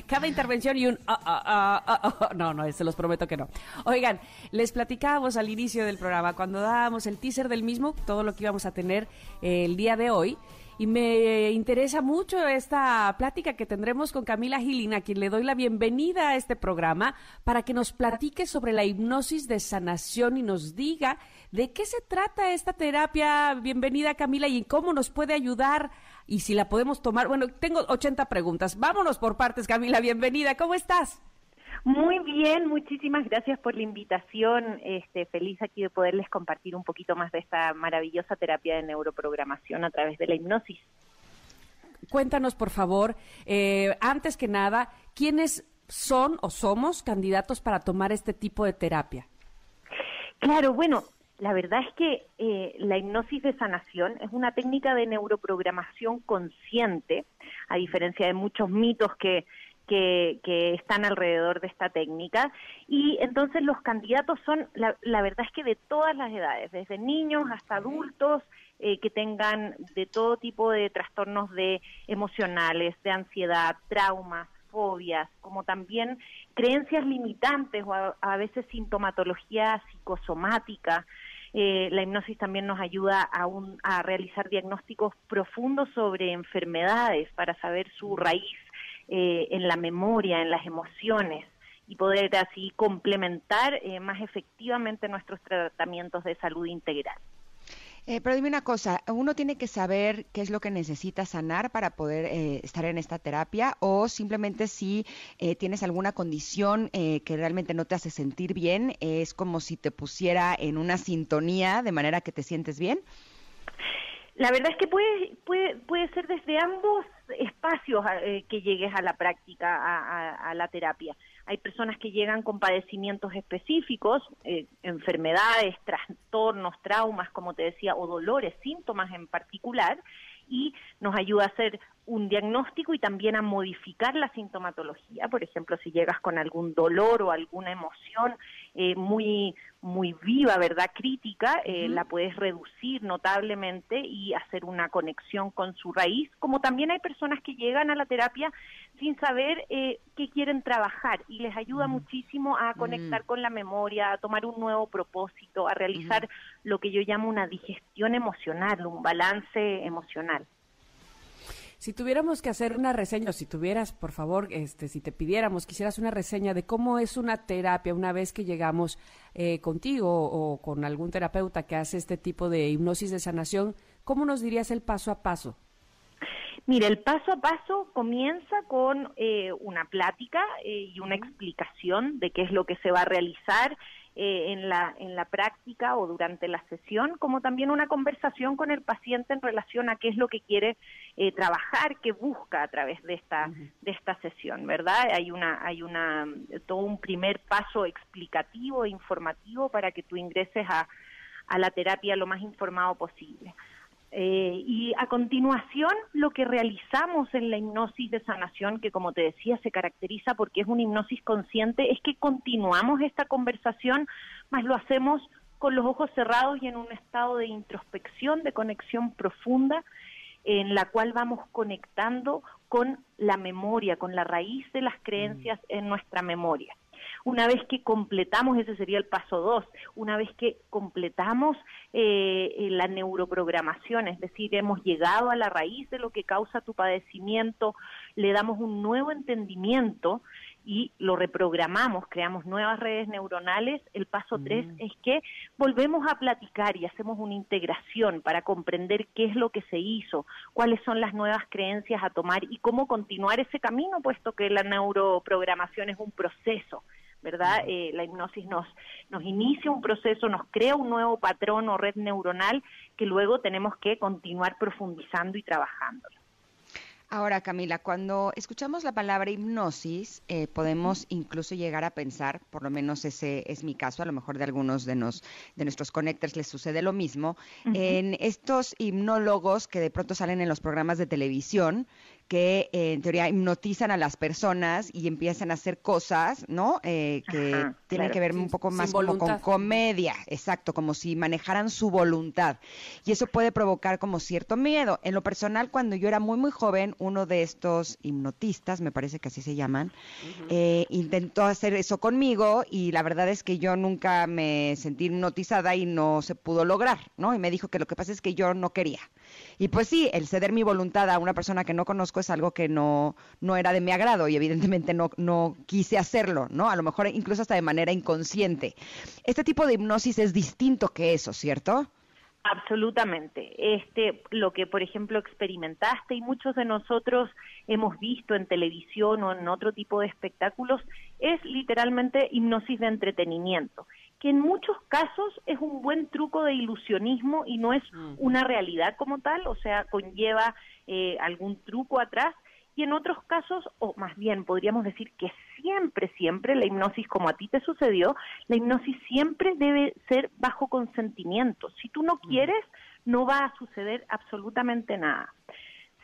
Cada intervención y un... ah, ah, ah, ah, ah. No, no, se los prometo que no. Oigan, les platicábamos al inicio del programa, cuando dábamos el teaser del mismo, todo lo que íbamos a tener eh, el día de hoy. Y me interesa mucho esta plática que tendremos con Camila Gilin, a quien le doy la bienvenida a este programa, para que nos platique sobre la hipnosis de sanación y nos diga de qué se trata esta terapia. Bienvenida Camila y cómo nos puede ayudar y si la podemos tomar. Bueno, tengo 80 preguntas. Vámonos por partes, Camila. Bienvenida. ¿Cómo estás? Muy bien, muchísimas gracias por la invitación. Este, feliz aquí de poderles compartir un poquito más de esta maravillosa terapia de neuroprogramación a través de la hipnosis. Cuéntanos, por favor, eh, antes que nada, ¿quiénes son o somos candidatos para tomar este tipo de terapia? Claro, bueno, la verdad es que eh, la hipnosis de sanación es una técnica de neuroprogramación consciente, a diferencia de muchos mitos que, que, que están alrededor de esta técnica. Y entonces los candidatos son, la, la verdad es que de todas las edades, desde niños hasta adultos, eh, que tengan de todo tipo de trastornos de emocionales, de ansiedad, traumas, fobias, como también creencias limitantes o a, a veces sintomatología psicosomática. Eh, la hipnosis también nos ayuda a, un- a realizar diagnósticos profundos sobre enfermedades para saber su raíz eh, en la memoria, en las emociones y poder así complementar eh, más efectivamente nuestros tratamientos de salud integral. Eh, pero dime una cosa, ¿uno tiene que saber qué es lo que necesita sanar para poder eh, estar en esta terapia o simplemente si eh, tienes alguna condición eh, que realmente no te hace sentir bien, es como si te pusiera en una sintonía de manera que te sientes bien? La verdad es que puede, puede, puede ser desde ambos espacios eh, que llegues a la práctica, a, la terapia. Hay personas que llegan con padecimientos específicos, eh, enfermedades, trastornos, traumas, como te decía, o dolores, síntomas en particular, y nos ayuda a hacer un diagnóstico y también a modificar la sintomatología. Por ejemplo, si llegas con algún dolor o alguna emoción eh, muy muy viva, ¿verdad? Crítica, eh, la puedes reducir notablemente y hacer una conexión con su raíz, como también hay personas que llegan a la terapia sin saber eh, qué quieren trabajar y les ayuda muchísimo a conectar con la memoria, a tomar un nuevo propósito, a realizar lo que yo llamo una digestión emocional, un balance emocional. Si tuviéramos que hacer una reseña, o si tuvieras, por favor, este, si te pidiéramos, quisieras una reseña de cómo es una terapia una vez que llegamos eh, contigo o con algún terapeuta que hace este tipo de hipnosis de sanación, ¿cómo nos dirías el paso a paso? Mire, el paso a paso comienza con eh, una plática eh, y una explicación de qué es lo que se va a realizar eh, en, la, en la práctica o durante la sesión, como también una conversación con el paciente en relación a qué es lo que quiere eh, trabajar, qué busca a través de esta, de esta sesión, ¿verdad? Hay una, hay una, todo un primer paso explicativo e informativo para que tú ingreses a, a la terapia lo más informado posible. Eh, y a continuación, lo que realizamos en la hipnosis de sanación, que como te decía, se caracteriza porque es una hipnosis consciente, es que continuamos esta conversación, más lo hacemos con los ojos cerrados y en un estado de introspección, de conexión profunda, en la cual vamos conectando con la memoria, con la raíz de las creencias en nuestra memoria. Una vez que completamos, ese sería el paso dos, una vez que completamos eh, eh, la neuroprogramación, es decir, hemos llegado a la raíz de lo que causa tu padecimiento, le damos un nuevo entendimiento y lo reprogramamos, creamos nuevas redes neuronales, el paso tres mm. es que volvemos a platicar y hacemos una integración para comprender qué es lo que se hizo, cuáles son las nuevas creencias a tomar y cómo continuar ese camino, puesto que la neuroprogramación es un proceso. ¿Verdad? Eh, la hipnosis nos, nos inicia un proceso, nos crea un nuevo patrón o red neuronal que luego tenemos que continuar profundizando y trabajando. Ahora, Camila, cuando escuchamos la palabra hipnosis, eh, podemos incluso llegar a pensar, por lo menos ese es mi caso, a lo mejor de algunos de, nos, de nuestros connectors les sucede lo mismo, en estos hipnólogos que de pronto salen en los programas de televisión, que eh, en teoría hipnotizan a las personas y empiezan a hacer cosas, ¿no? Eh, que tienen que ver un poco más como con comedia, exacto, como si manejaran su voluntad. Y eso puede provocar como cierto miedo. En lo personal, cuando yo era muy, muy joven, uno de estos hipnotistas, me parece que así se llaman, eh, intentó hacer eso conmigo y la verdad es que yo nunca me sentí hipnotizada y no se pudo lograr, ¿no? Y me dijo que lo que pasa es que yo no quería. Y pues sí, el ceder mi voluntad a una persona que no conozco es algo que no, no era de mi agrado y evidentemente no, no quise hacerlo, ¿no? A lo mejor incluso hasta de manera inconsciente. Este tipo de hipnosis es distinto que eso, ¿cierto? Absolutamente. Este, lo que, por ejemplo, experimentaste y muchos de nosotros hemos visto en televisión o en otro tipo de espectáculos es literalmente hipnosis de entretenimiento que en muchos casos es un buen truco de ilusionismo y no es una realidad como tal, o sea, conlleva eh, algún truco atrás, y en otros casos, o más bien podríamos decir que siempre, siempre, la hipnosis como a ti te sucedió, la hipnosis siempre debe ser bajo consentimiento. Si tú no quieres, no va a suceder absolutamente nada.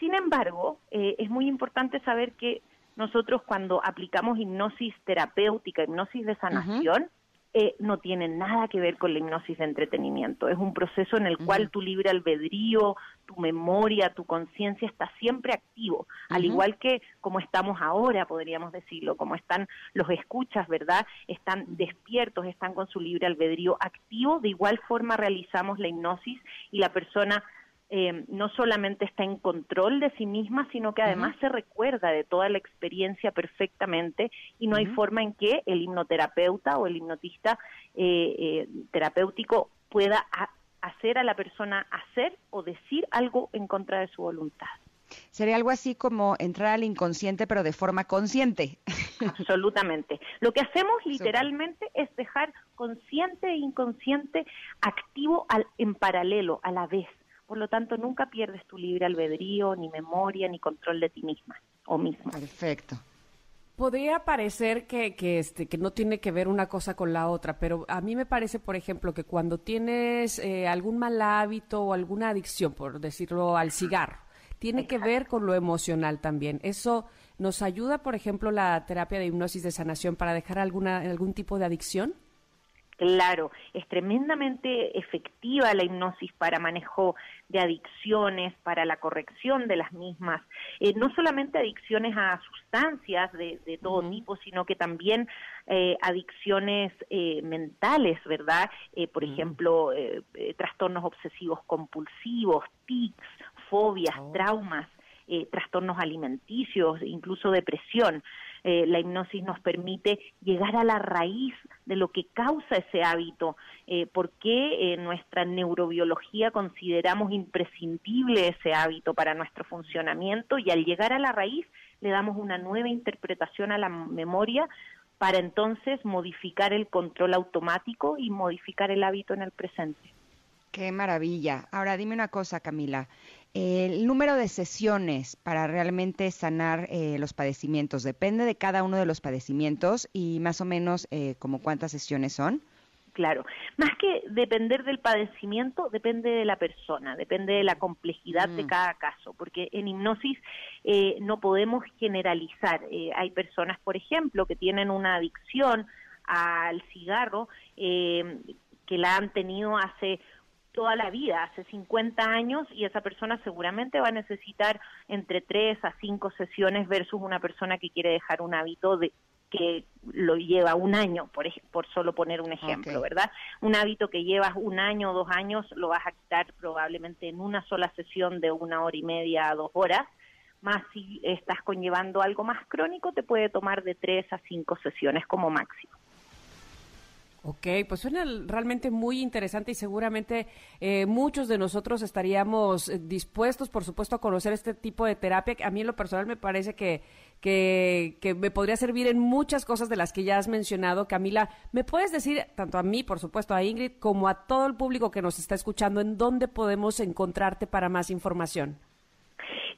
Sin embargo, eh, es muy importante saber que nosotros cuando aplicamos hipnosis terapéutica, hipnosis de sanación, eh, no tiene nada que ver con la hipnosis de entretenimiento. Es un proceso en el cual tu libre albedrío, tu memoria, tu conciencia está siempre activo, al igual que como estamos ahora, podríamos decirlo, como están los escuchas, ¿verdad? Están despiertos, están con su libre albedrío activo, de igual forma realizamos la hipnosis y la persona eh, no solamente está en control de sí misma, sino que además se recuerda de toda la experiencia perfectamente y no hay forma en que el hipnoterapeuta o el hipnotista eh, eh, terapéutico pueda hacer a la persona hacer o decir algo en contra de su voluntad. Sería algo así como entrar al inconsciente, pero de forma consciente. Absolutamente. Lo que hacemos literalmente es dejar consciente e inconsciente activo al, en paralelo, a la vez por lo tanto nunca pierdes tu libre albedrío, ni memoria, ni control de ti misma o mismo. Perfecto. Podría parecer que, que, este, que no tiene que ver una cosa con la otra, pero a mí me parece, por ejemplo, que cuando tienes eh, algún mal hábito o alguna adicción, por decirlo, al cigarro, tiene que ver con lo emocional también. Eso nos ayuda, por ejemplo, la terapia de hipnosis de sanación para dejar alguna, algún tipo de adicción. Claro, es tremendamente efectiva la hipnosis para manejo de adicciones, para la corrección de las mismas, eh, no solamente adicciones a sustancias de, todo tipo, sino que también eh, adicciones eh, mentales, ¿verdad? por ejemplo, trastornos obsesivos compulsivos, tics, fobias, oh. traumas. trastornos alimenticios, incluso depresión. Eh, la hipnosis nos permite llegar a la raíz de lo que causa ese hábito, eh, por qué en nuestra neurobiología consideramos imprescindible ese hábito para nuestro funcionamiento y al llegar a la raíz le damos una nueva interpretación a la memoria para entonces modificar el control automático y modificar el hábito en el presente. Qué maravilla. Ahora dime una cosa, Camila el número de sesiones para realmente sanar eh, los padecimientos depende de cada uno de los padecimientos y más o menos eh, como cuántas sesiones son. Claro, más que depender del padecimiento, depende de la persona, depende de la complejidad de mm. cada caso, porque en hipnosis eh, no podemos generalizar. hay personas, por ejemplo, que tienen una adicción al cigarro que la han tenido hace toda la vida, hace 50 años, y esa persona seguramente va a necesitar entre 3 a 5 sesiones versus una persona que quiere dejar un hábito de que lo lleva un año, por, por solo poner un ejemplo, ¿verdad? Un hábito que llevas un año o dos años lo vas a quitar probablemente en una sola sesión de una hora y media a dos horas, más si estás conllevando algo más crónico, te puede tomar de tres a cinco sesiones como máximo. Ok, pues suena realmente muy interesante y seguramente eh, muchos de nosotros estaríamos eh, dispuestos, por supuesto, a conocer este tipo de terapia. A mí en lo personal me parece que, que, que, me podría servir en muchas cosas de las que ya has mencionado. Camila, ¿me puedes decir, tanto a mí, por supuesto, a Ingrid, como a todo el público que nos está escuchando, en dónde podemos encontrarte para más información?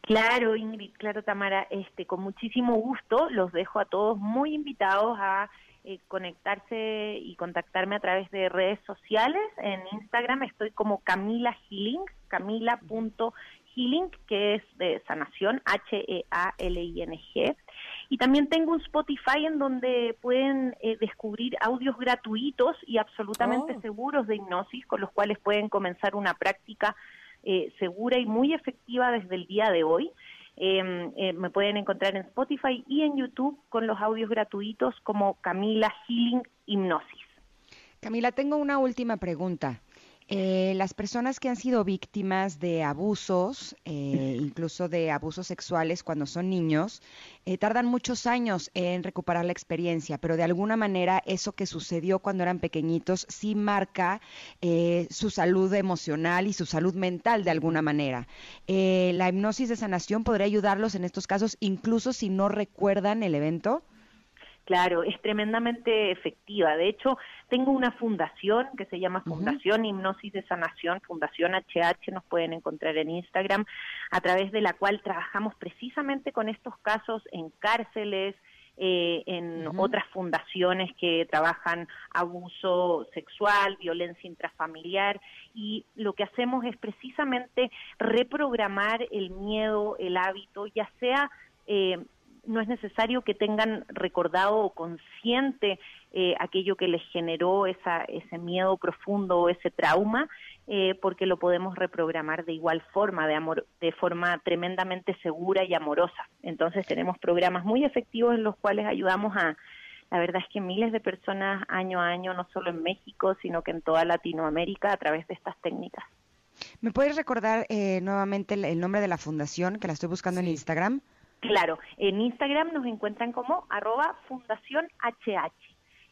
Claro, Ingrid, claro, Tamara, este, con muchísimo gusto los dejo a todos muy invitados a eh, conectarse y contactarme a través de redes sociales. En Instagram estoy como Camila Healing, camila.healing, que es de sanación, H-E-A-L-I-N-G. Y también tengo un Spotify en donde pueden eh, descubrir audios gratuitos y absolutamente oh. seguros de hipnosis, con los cuales pueden comenzar una práctica eh, segura y muy efectiva desde el día de hoy. Em, eh, me pueden encontrar en Spotify y en YouTube con los audios gratuitos como Camila Healing Hipnosis. Camila, tengo una última pregunta. Eh, las personas que han sido víctimas de abusos, eh, incluso de abusos sexuales cuando son niños, eh, tardan muchos años en recuperar la experiencia, pero de alguna manera eso que sucedió cuando eran pequeñitos sí marca su salud emocional y su salud mental de alguna manera. la hipnosis de sanación podría ayudarlos en estos casos, incluso si no recuerdan el evento. Claro, es tremendamente efectiva. De hecho, tengo una fundación que se llama Fundación Hipnosis de Sanación, Fundación HH, nos pueden encontrar en Instagram, a través de la cual trabajamos precisamente con estos casos en cárceles, eh, en otras fundaciones que trabajan abuso sexual, violencia intrafamiliar y lo que hacemos es precisamente reprogramar el miedo, el hábito, ya sea eh, no es necesario que tengan recordado o consciente eh, aquello que les generó esa, ese miedo profundo o ese trauma, eh, porque lo podemos reprogramar de igual forma, de, amor, de forma tremendamente segura y amorosa. Entonces tenemos programas muy efectivos en los cuales ayudamos a, la verdad es que miles de personas año a año, no solo en México, sino que en toda Latinoamérica, a través de estas técnicas. ¿Me puedes recordar eh, nuevamente el, nombre de la fundación, que la estoy buscando en Instagram? Claro, en Instagram nos encuentran como arroba fundación HH.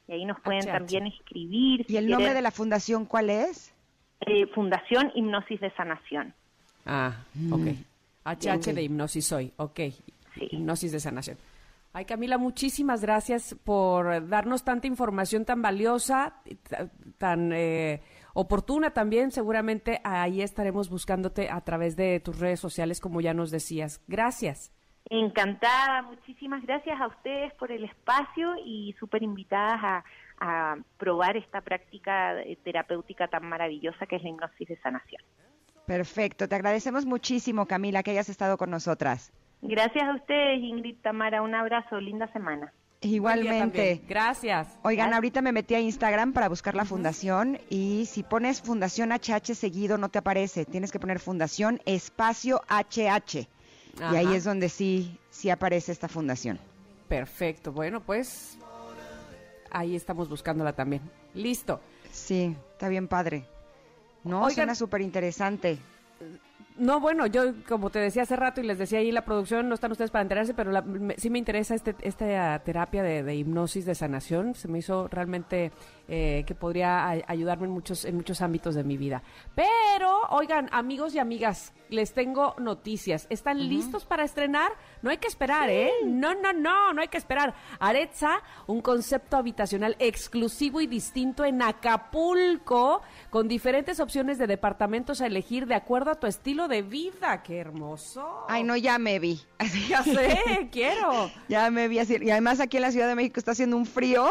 Y ahí nos pueden también escribir. ¿Y el nombre de la fundación cuál es? Eh, fundación Hipnosis de Sanación. Ah, ok. HH mm. de Hipnosis Hoy, ok. Hipnosis de Sanación. Ay, Camila, muchísimas gracias por darnos tanta información tan valiosa, tan eh, oportuna también, seguramente ahí estaremos buscándote a través de tus redes sociales, como ya nos decías. Gracias. Encantada, muchísimas gracias a ustedes por el espacio y súper invitadas a, a probar esta práctica terapéutica tan maravillosa que es la hipnosis de sanación. Perfecto, te agradecemos muchísimo Camila que hayas estado con nosotras. Gracias a ustedes Ingrid Tamara, un abrazo, linda semana. Igualmente. Gracias. Oigan, ahorita me metí a Instagram para buscar la fundación y si pones Fundación HH seguido no te aparece, tienes que poner Fundación Espacio HH. Y ahí es donde sí, sí aparece esta fundación. Perfecto. Bueno, pues ahí estamos buscándola también. Listo. Sí, está bien padre. No, Oigan- suena súper interesante. No, bueno, yo como te decía hace rato y les decía ahí la producción, no están ustedes para enterarse, pero la- me- sí me interesa este, esta terapia de, de hipnosis de sanación. Se me hizo realmente eh, que podría a- ayudarme en muchos, en muchos ámbitos de mi vida. Pero, oigan, amigos y amigas, les tengo noticias. ¿Están listos para estrenar? No hay que esperar, ¿eh? No, no, no, no hay que esperar. Aretza, un concepto habitacional exclusivo y distinto en Acapulco, con diferentes opciones de departamentos a elegir de acuerdo a tu estilo de vida. ¡Qué hermoso! Ay, no, ya me vi. Ya sé, quiero. Ya me vi así. Y además aquí en la Ciudad de México está haciendo un frío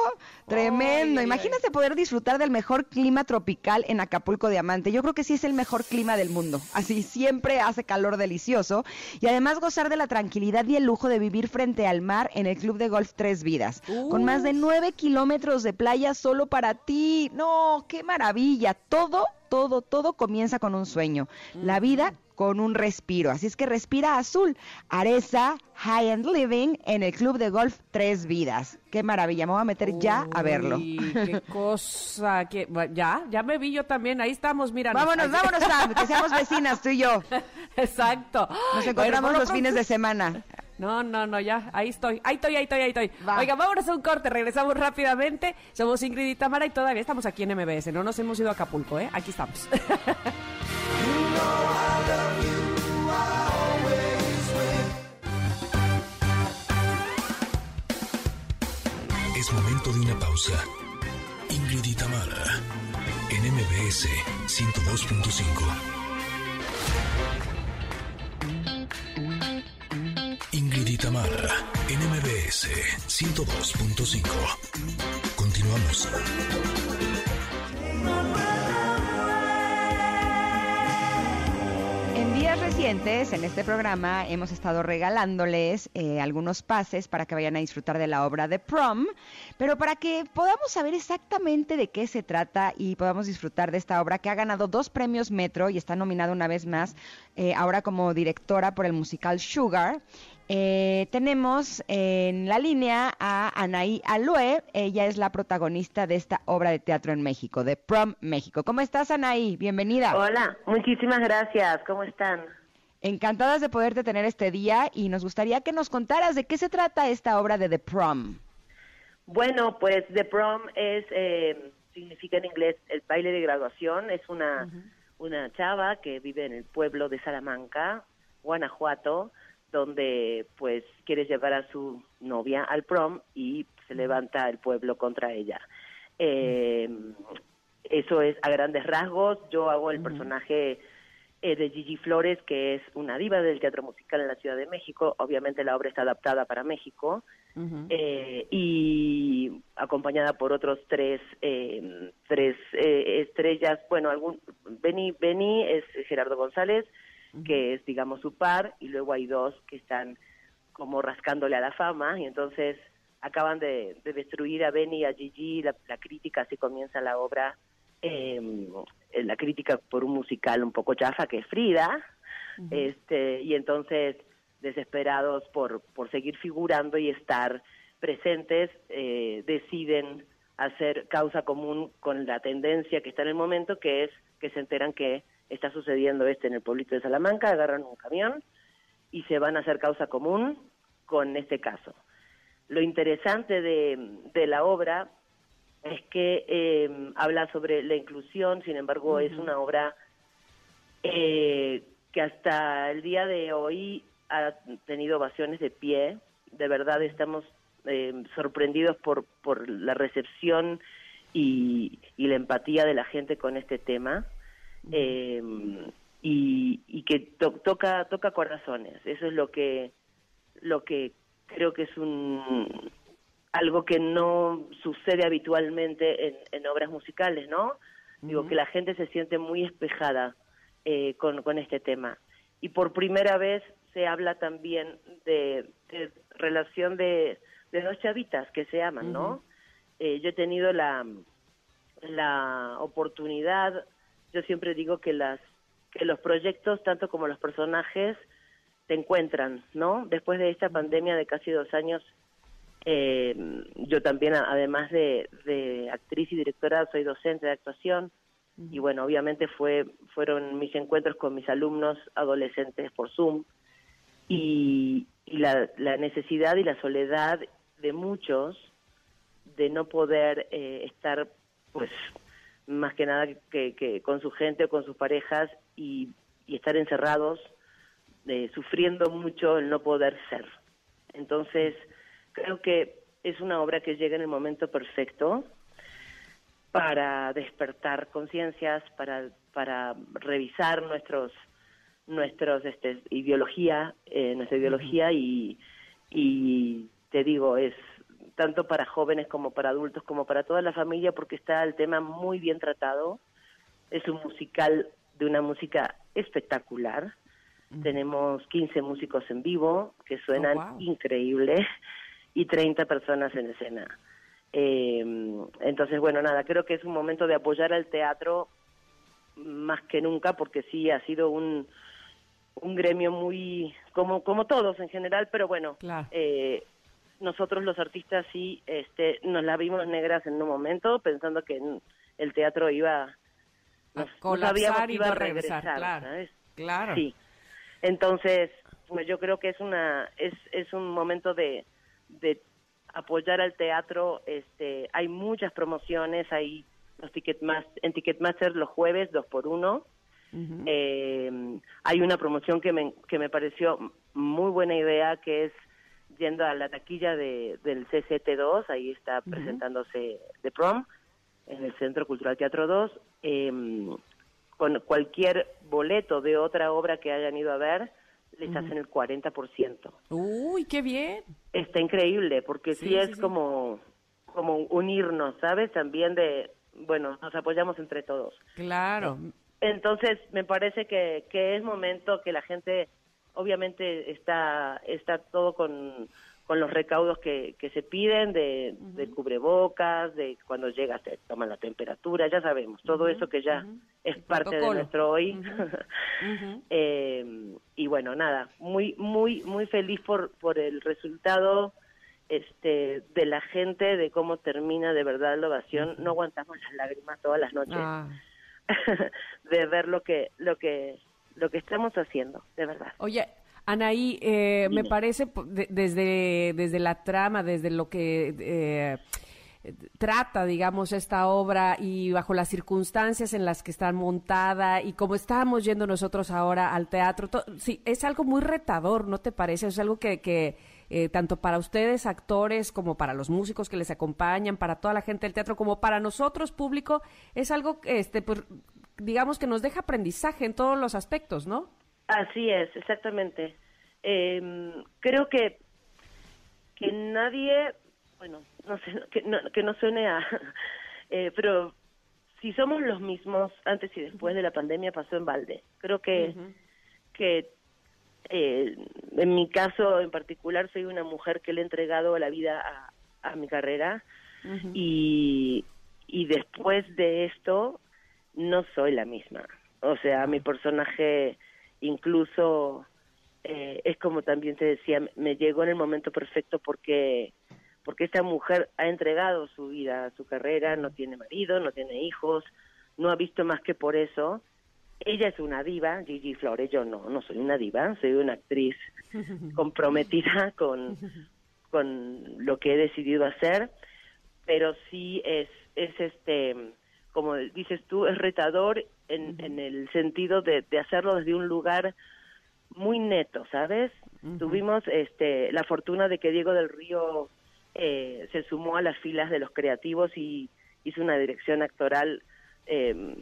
tremendo. Ay, ay, Imagínate poder disfrutar del mejor clima tropical en Acapulco Diamante. Yo creo que sí es el mejor clima del mundo. Así siempre hace calor delicioso. Y además gozar de la tranquilidad y el lujo de vivir frente al mar en el Club de Golf Tres Vidas. Con más de nueve kilómetros de playa solo para ti. No, qué maravilla. Todo, todo, todo comienza con un sueño. La vida con un respiro. Así es que respira azul. Aresa High End Living en el Club de Golf Tres Vidas. Qué maravilla. Me voy a meter ya a verlo. Qué cosa. que Ya, ya me vi yo también. Ahí estamos, mira. Vámonos, vámonos, Sam, que seamos vecinas tú y yo. Exacto. Nos encontramos Bueno, los fines de semana. No, no, no, ya, ahí estoy, ahí estoy, ahí estoy, ahí estoy. Va. Oiga, vámonos a un corte, regresamos rápidamente. Somos Ingrid y Tamara y todavía estamos aquí en MBS, no nos hemos ido a Acapulco, ¿eh? Aquí estamos. Es momento de una pausa. Ingrid y Tamara, en MBS 102.5. y Tamara, en MBS 102.5. Continuamos. En días recientes, en este programa, hemos estado regalándoles eh, algunos pases para que vayan a disfrutar de la obra de Prom, pero para que podamos saber exactamente de qué se trata y podamos disfrutar de esta obra que ha ganado dos premios Metro y está nominada una vez más, eh, ahora como directora por el musical Sugar. Eh, tenemos en la línea a Anaí Alue, ella es la protagonista de esta obra de teatro en México, de Prom México. ¿Cómo estás, Anaí? Bienvenida. Hola, muchísimas gracias. ¿Cómo están? Encantadas de poderte tener este día y nos gustaría que nos contaras de qué se trata esta obra de The Prom. Bueno, pues The Prom es, eh, significa en inglés el baile de graduación. Es una, una chava que vive en el pueblo de Salamanca, Guanajuato, donde pues quiere llevar a su novia al prom y se levanta el pueblo contra ella. Eh, eso es a grandes rasgos. Yo hago el personaje eh, de Gigi Flores, que es una diva del teatro musical en la Ciudad de México. Obviamente la obra está adaptada para México eh, y acompañada por otros tres eh, tres eh, estrellas. Bueno, algún Beni Beni es Gerardo González, que es digamos su par, y luego hay dos que están como rascándole a la fama y entonces acaban de, de destruir a Beni y a Gigi. La, la crítica así comienza la obra. eh, la crítica por un musical un poco chafa que es Frida, este y entonces desesperados por, por seguir figurando y estar presentes, eh, deciden hacer causa común con la tendencia que está en el momento, que es que se enteran que está sucediendo este en el pueblito de Salamanca, agarran un camión y se van a hacer causa común con este caso. Lo interesante de, de la obra es que eh, habla sobre la inclusión, sin embargo es una obra eh, que hasta el día de hoy ha tenido ovaciones de pie. De verdad estamos eh, sorprendidos por, por la recepción y, y la empatía de la gente con este tema. Eh, y, y que to- toca toca corazones. Eso es lo que lo que creo que es un algo que no sucede habitualmente en, en obras musicales no digo que la gente se siente muy espejada eh, con, con este tema. Y por primera vez se habla también de, de relación de, de dos chavitas que se aman no Eh, yo he tenido la la oportunidad yo siempre digo que las que los proyectos tanto como los personajes te encuentran no después de esta pandemia de casi dos años eh, yo también además de, de actriz y directora soy docente de actuación. Y bueno obviamente fue fueron mis encuentros con mis alumnos adolescentes por zoom. Y, y la, la necesidad y la soledad de muchos de no poder eh, estar pues más que nada que, que con su gente o con sus parejas y, y estar encerrados eh, sufriendo mucho el no poder ser. Entonces creo que es una obra que llega en el momento perfecto para despertar conciencias para para revisar nuestros nuestros este ideología eh, nuestra ideología y y te digo es tanto para jóvenes como para adultos como para toda la familia porque está el tema muy bien tratado es un musical de una música espectacular tenemos 15 músicos en vivo que suenan wow. increíble y 30 personas en escena eh, entonces bueno nada creo que es un momento de apoyar al teatro más que nunca porque sí ha sido un un gremio muy como como todos en general pero bueno Claro. eh, nosotros los artistas sí este nos la vimos negras en un momento pensando que el teatro iba A nos- no colapsar y iba a regresar, regresar claro. ¿sabes? Claro. sí entonces pues yo creo que es una es es un momento de de apoyar al teatro este hay muchas promociones hay los Ticketmaster, en Ticketmaster los jueves dos por uno eh, hay una promoción que me, que me pareció muy buena idea, que es yendo a la taquilla de, del CCT2, ahí está presentándose The Prom, en el Centro Cultural Teatro 2, eh, con cualquier boleto de otra obra que hayan ido a ver, les hacen el 40%. Uy, qué bien. Está increíble, porque sí, Sí, es sí. como como unirnos, ¿sabes? También de, bueno, nos apoyamos entre todos. Claro. Entonces, me parece que, que es momento que la gente, obviamente, está, está todo con, con los recaudos que, que se piden de, de cubrebocas, de cuando llegas te toman la temperatura, ya sabemos, todo eso que ya es parte de nuestro hoy. Eh, y bueno, nada, muy, muy, muy feliz por, por el resultado este de la gente, de cómo termina de verdad la ovación. No aguantamos las lágrimas todas las noches. Ah. de ver lo que lo que lo que estamos haciendo, de verdad. Oye, Anaí, eh, me parece de- desde, desde la trama, desde lo que eh, trata, digamos, esta obra y bajo las circunstancias en las que está montada y como estábamos yendo nosotros ahora al teatro, sí, es algo muy retador, ¿no te parece? Es algo que, que eh, tanto para ustedes, actores, como para los músicos que les acompañan, para toda la gente del teatro, como para nosotros, público, es algo, este, pues, digamos, que nos deja aprendizaje en todos los aspectos, ¿no? Así es, exactamente. Eh, creo que que nadie, bueno, no sé, que no, que no suene a, eh, pero si somos los mismos antes y después de la pandemia pasó en balde. Creo que que eh, en mi caso en particular soy una mujer que le he entregado la vida a, a mi carrera y, y después de esto no soy la misma. O sea, mi personaje incluso eh, es como también te decía, me llegó en el momento perfecto porque porque esta mujer ha entregado su vida, su carrera, no tiene marido, no tiene hijos, no ha visto más que por eso. Ella es una diva, Gigi Flores, yo no, no soy una diva, soy una actriz comprometida con, con lo que he decidido hacer, pero sí es, es este, como dices tú, es retador en, en el sentido de, de hacerlo desde un lugar muy neto, ¿sabes? Tuvimos este, la fortuna de que Diego del Río eh, se sumó a las filas de los creativos y, hizo una dirección actoral eh,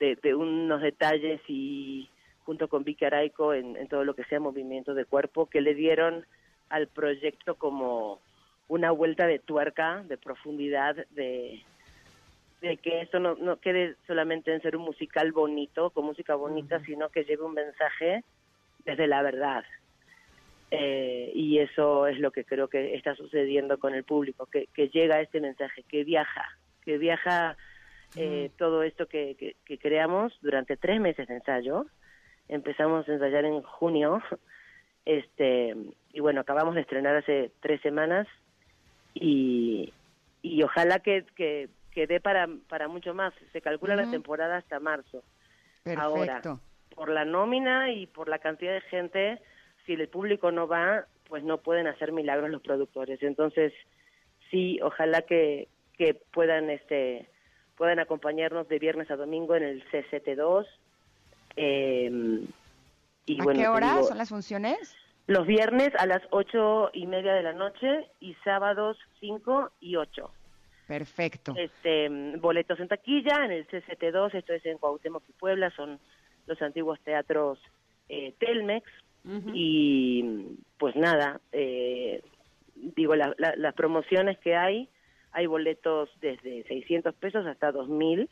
de, de unos detalles y junto con Vicky Araico en, en todo lo que sea movimiento de cuerpo que le dieron al proyecto como una vuelta de tuerca, de profundidad, de, de que esto no, no quede solamente en ser un musical bonito, con música bonita, sino que lleve un mensaje desde la verdad. Eh, y eso es lo que creo que está sucediendo con el público, que, que llega este mensaje, que viaja, que viaja eh, todo esto que, que, que creamos durante tres meses de ensayo. Empezamos a ensayar en junio, este y bueno, acabamos de estrenar hace tres semanas y, y ojalá que, que, que dé para, para mucho más. Se calcula la temporada hasta marzo. Perfecto. Ahora, por la nómina y por la cantidad de gente, si el público no va, pues no pueden hacer milagros los productores. Entonces, sí, ojalá que, que puedan este puedan acompañarnos de viernes a domingo en el CCT2. Eh, y ¿A bueno, qué hora digo, son las funciones? los viernes a las ocho y media de la noche y sábados cinco y ocho. Perfecto. Este, mm, boletos en taquilla en el CCT2, esto es en Cuauhtémoc y Puebla, son los antiguos teatros eh, Telmex y pues nada, eh, digo la- la- las promociones que hay, hay boletos desde 600 pesos hasta 2000,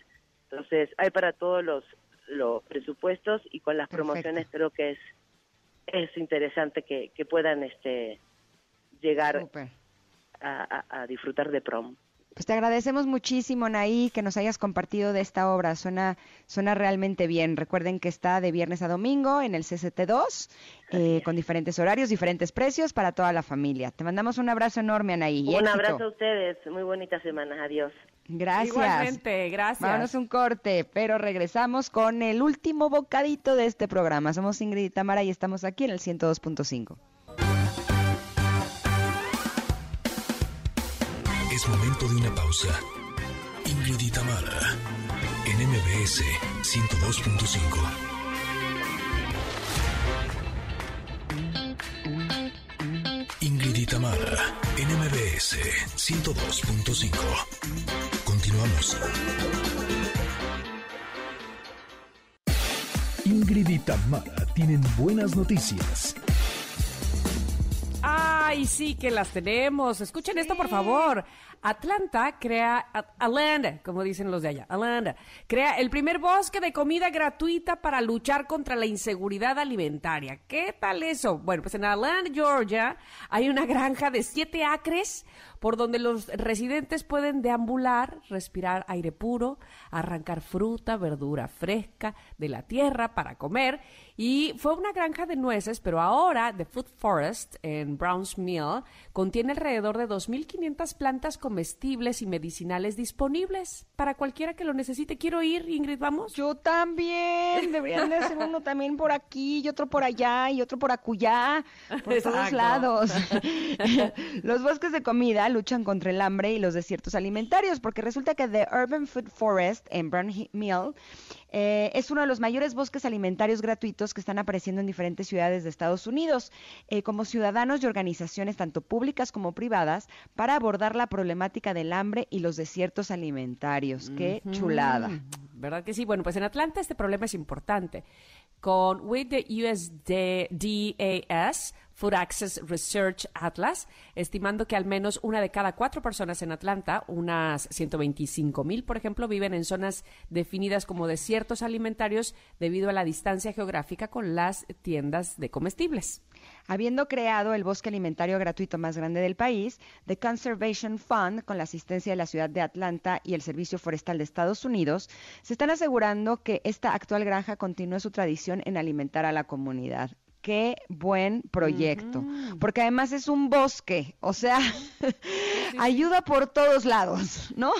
entonces hay para todos los los presupuestos y con las Perfecto. promociones creo que es es interesante que, que puedan este llegar a- a disfrutar de prom. Pues te agradecemos muchísimo, Naí, que nos hayas compartido de esta obra. Suena, suena realmente bien. Recuerden que está de viernes a domingo en el CCT2, eh, con diferentes horarios, diferentes precios para toda la familia. Te mandamos un abrazo enorme, Anaí. y Un éxito. abrazo a ustedes, muy bonita semana, adiós. Gracias. Igualmente, gracias. Vámonos un corte, pero regresamos con el último bocadito de este programa. Somos Ingrid y Tamara y estamos aquí en el 102.5. Es momento de una pausa. Ingrid y Tamara, en MBS 102.5. Ingrid y Tamara, en MBS 102.5. Continuamos. Ingrid y Tamara tienen buenas noticias. Ay, sí que las tenemos. Escuchen esto, por favor. Atlanta crea, At- Atlanta, como dicen los de allá, Atlanta, crea el primer bosque de comida gratuita para luchar contra la inseguridad alimentaria. ¿Qué tal eso? Bueno, pues en Atlanta, Georgia, hay una granja de siete acres por donde los residentes pueden deambular, respirar aire puro, arrancar fruta, verdura fresca de la tierra para comer. Y fue una granja de nueces, pero ahora The Food Forest en Browns Mill contiene alrededor de 2.500 plantas comestibles y medicinales disponibles para cualquiera que lo necesite. Quiero ir, Ingrid, vamos. Yo también. Deberían de hacer uno también por aquí y otro por allá y otro por acullá, por todos lados. los bosques de comida luchan contra el hambre y los desiertos alimentarios, porque resulta que The Urban Food Forest en Brown Mill eh, es uno de los mayores bosques alimentarios gratuitos que están apareciendo en diferentes ciudades de Estados Unidos, eh, como ciudadanos y organizaciones tanto públicas como privadas, para abordar la problemática del hambre y los desiertos alimentarios. ¡Qué chulada! ¿Verdad que sí? Bueno, pues en Atlanta este problema es importante. Con with the USDAS, Food Access Research Atlas, estimando que al menos una de cada cuatro personas en Atlanta, unas 125 mil, por ejemplo, viven en zonas definidas como desiertos alimentarios debido a la distancia geográfica con las tiendas de comestibles. Habiendo creado el bosque alimentario gratuito más grande del país, The Conservation Fund, con la asistencia de la ciudad de Atlanta y el Servicio Forestal de Estados Unidos, se están asegurando que esta actual granja continúe su tradición en alimentar a la comunidad. Qué buen proyecto, porque además es un bosque, o sea, ayuda por todos lados, ¿no?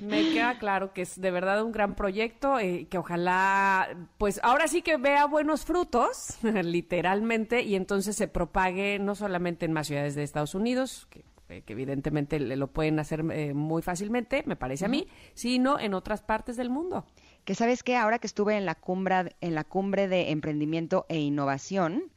Me queda claro que es de verdad un gran proyecto, eh, que ojalá, pues ahora sí que vea buenos frutos, literalmente, y entonces se propague no solamente en más ciudades de Estados Unidos, que, eh, que evidentemente lo pueden hacer eh, muy fácilmente, me parece a mí, sino en otras partes del mundo. Que sabes que ahora que estuve en la cumbre, en la cumbre de emprendimiento e innovación,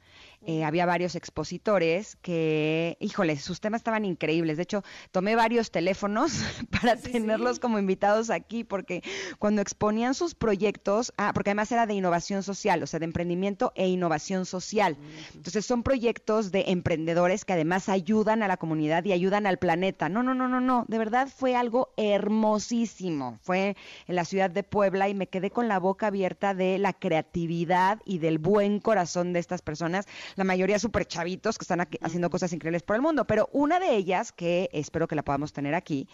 eh, había varios expositores que, híjole, sus temas estaban increíbles. De hecho, tomé varios teléfonos para tenerlos como invitados aquí, porque cuando exponían sus proyectos, ah, porque además era de innovación social, o sea, de emprendimiento e innovación social. Entonces, son proyectos de emprendedores que además ayudan a la comunidad y ayudan al planeta. No, no, no, no, no. De verdad fue algo hermosísimo. Fue en la ciudad de Puebla y me quedé con la boca abierta de la creatividad y del buen corazón de estas personas la mayoría súper chavitos que están aquí haciendo cosas increíbles por el mundo, pero una de ellas, que espero que la podamos tener aquí,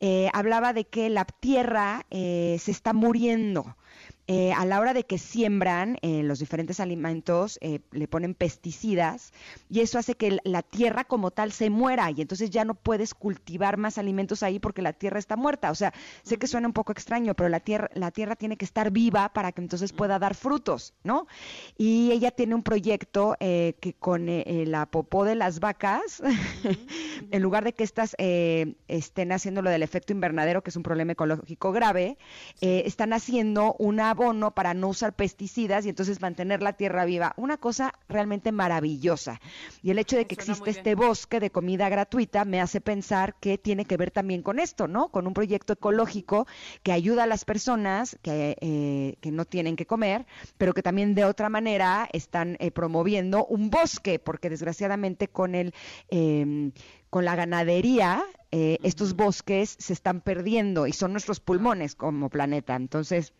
eh, hablaba de que la Tierra eh, se está muriendo. Eh, a la hora de que siembran eh, los diferentes alimentos, eh, le ponen pesticidas y eso hace que la tierra como tal se muera y entonces ya no puedes cultivar más alimentos ahí porque la tierra está muerta. O sea, sé que suena un poco extraño, pero la tierra, la tierra tiene que estar viva para que entonces pueda dar frutos, ¿no? Y ella tiene un proyecto que con la popó de las vacas, en lugar de que estas estén haciendo lo del efecto invernadero, que es un problema ecológico grave, están haciendo una abono para no usar pesticidas y entonces mantener la tierra viva. Una cosa realmente maravillosa. Y el hecho de que existe este bosque de comida gratuita me hace pensar que tiene que ver también con esto, ¿no? Con un proyecto ecológico que ayuda a las personas que, eh, que no tienen que comer, pero que también de otra manera están eh, promoviendo un bosque, porque desgraciadamente con el... Eh, con la ganadería, eh, estos bosques se están perdiendo y son nuestros pulmones como planeta. Entonces,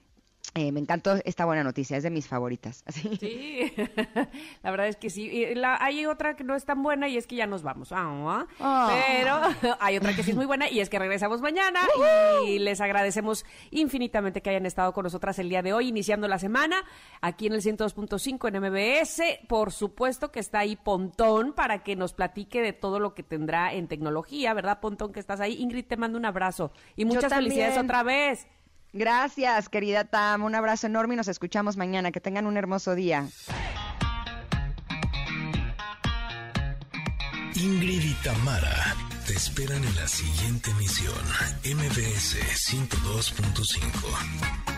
eh, me encantó esta buena noticia, es de mis favoritas. Sí, la verdad es que sí. Y la- hay otra que no es tan buena y es que ya nos vamos. Ah, Ah. Pero hay otra que sí es muy buena y es que regresamos mañana y les agradecemos infinitamente que hayan estado con nosotras el día de hoy, iniciando la semana aquí en el 102.5 en MBS. Por supuesto que está ahí Pontón para que nos platique de todo lo que tendrá en tecnología, ¿verdad, Pontón, que estás ahí? Ingrid, te mando un abrazo y muchas felicidades otra vez. Gracias, querida Tam. Un abrazo enorme y nos escuchamos mañana. Que tengan un hermoso día. Ingrid y Tamara te esperan en la siguiente emisión, MBS 102.5.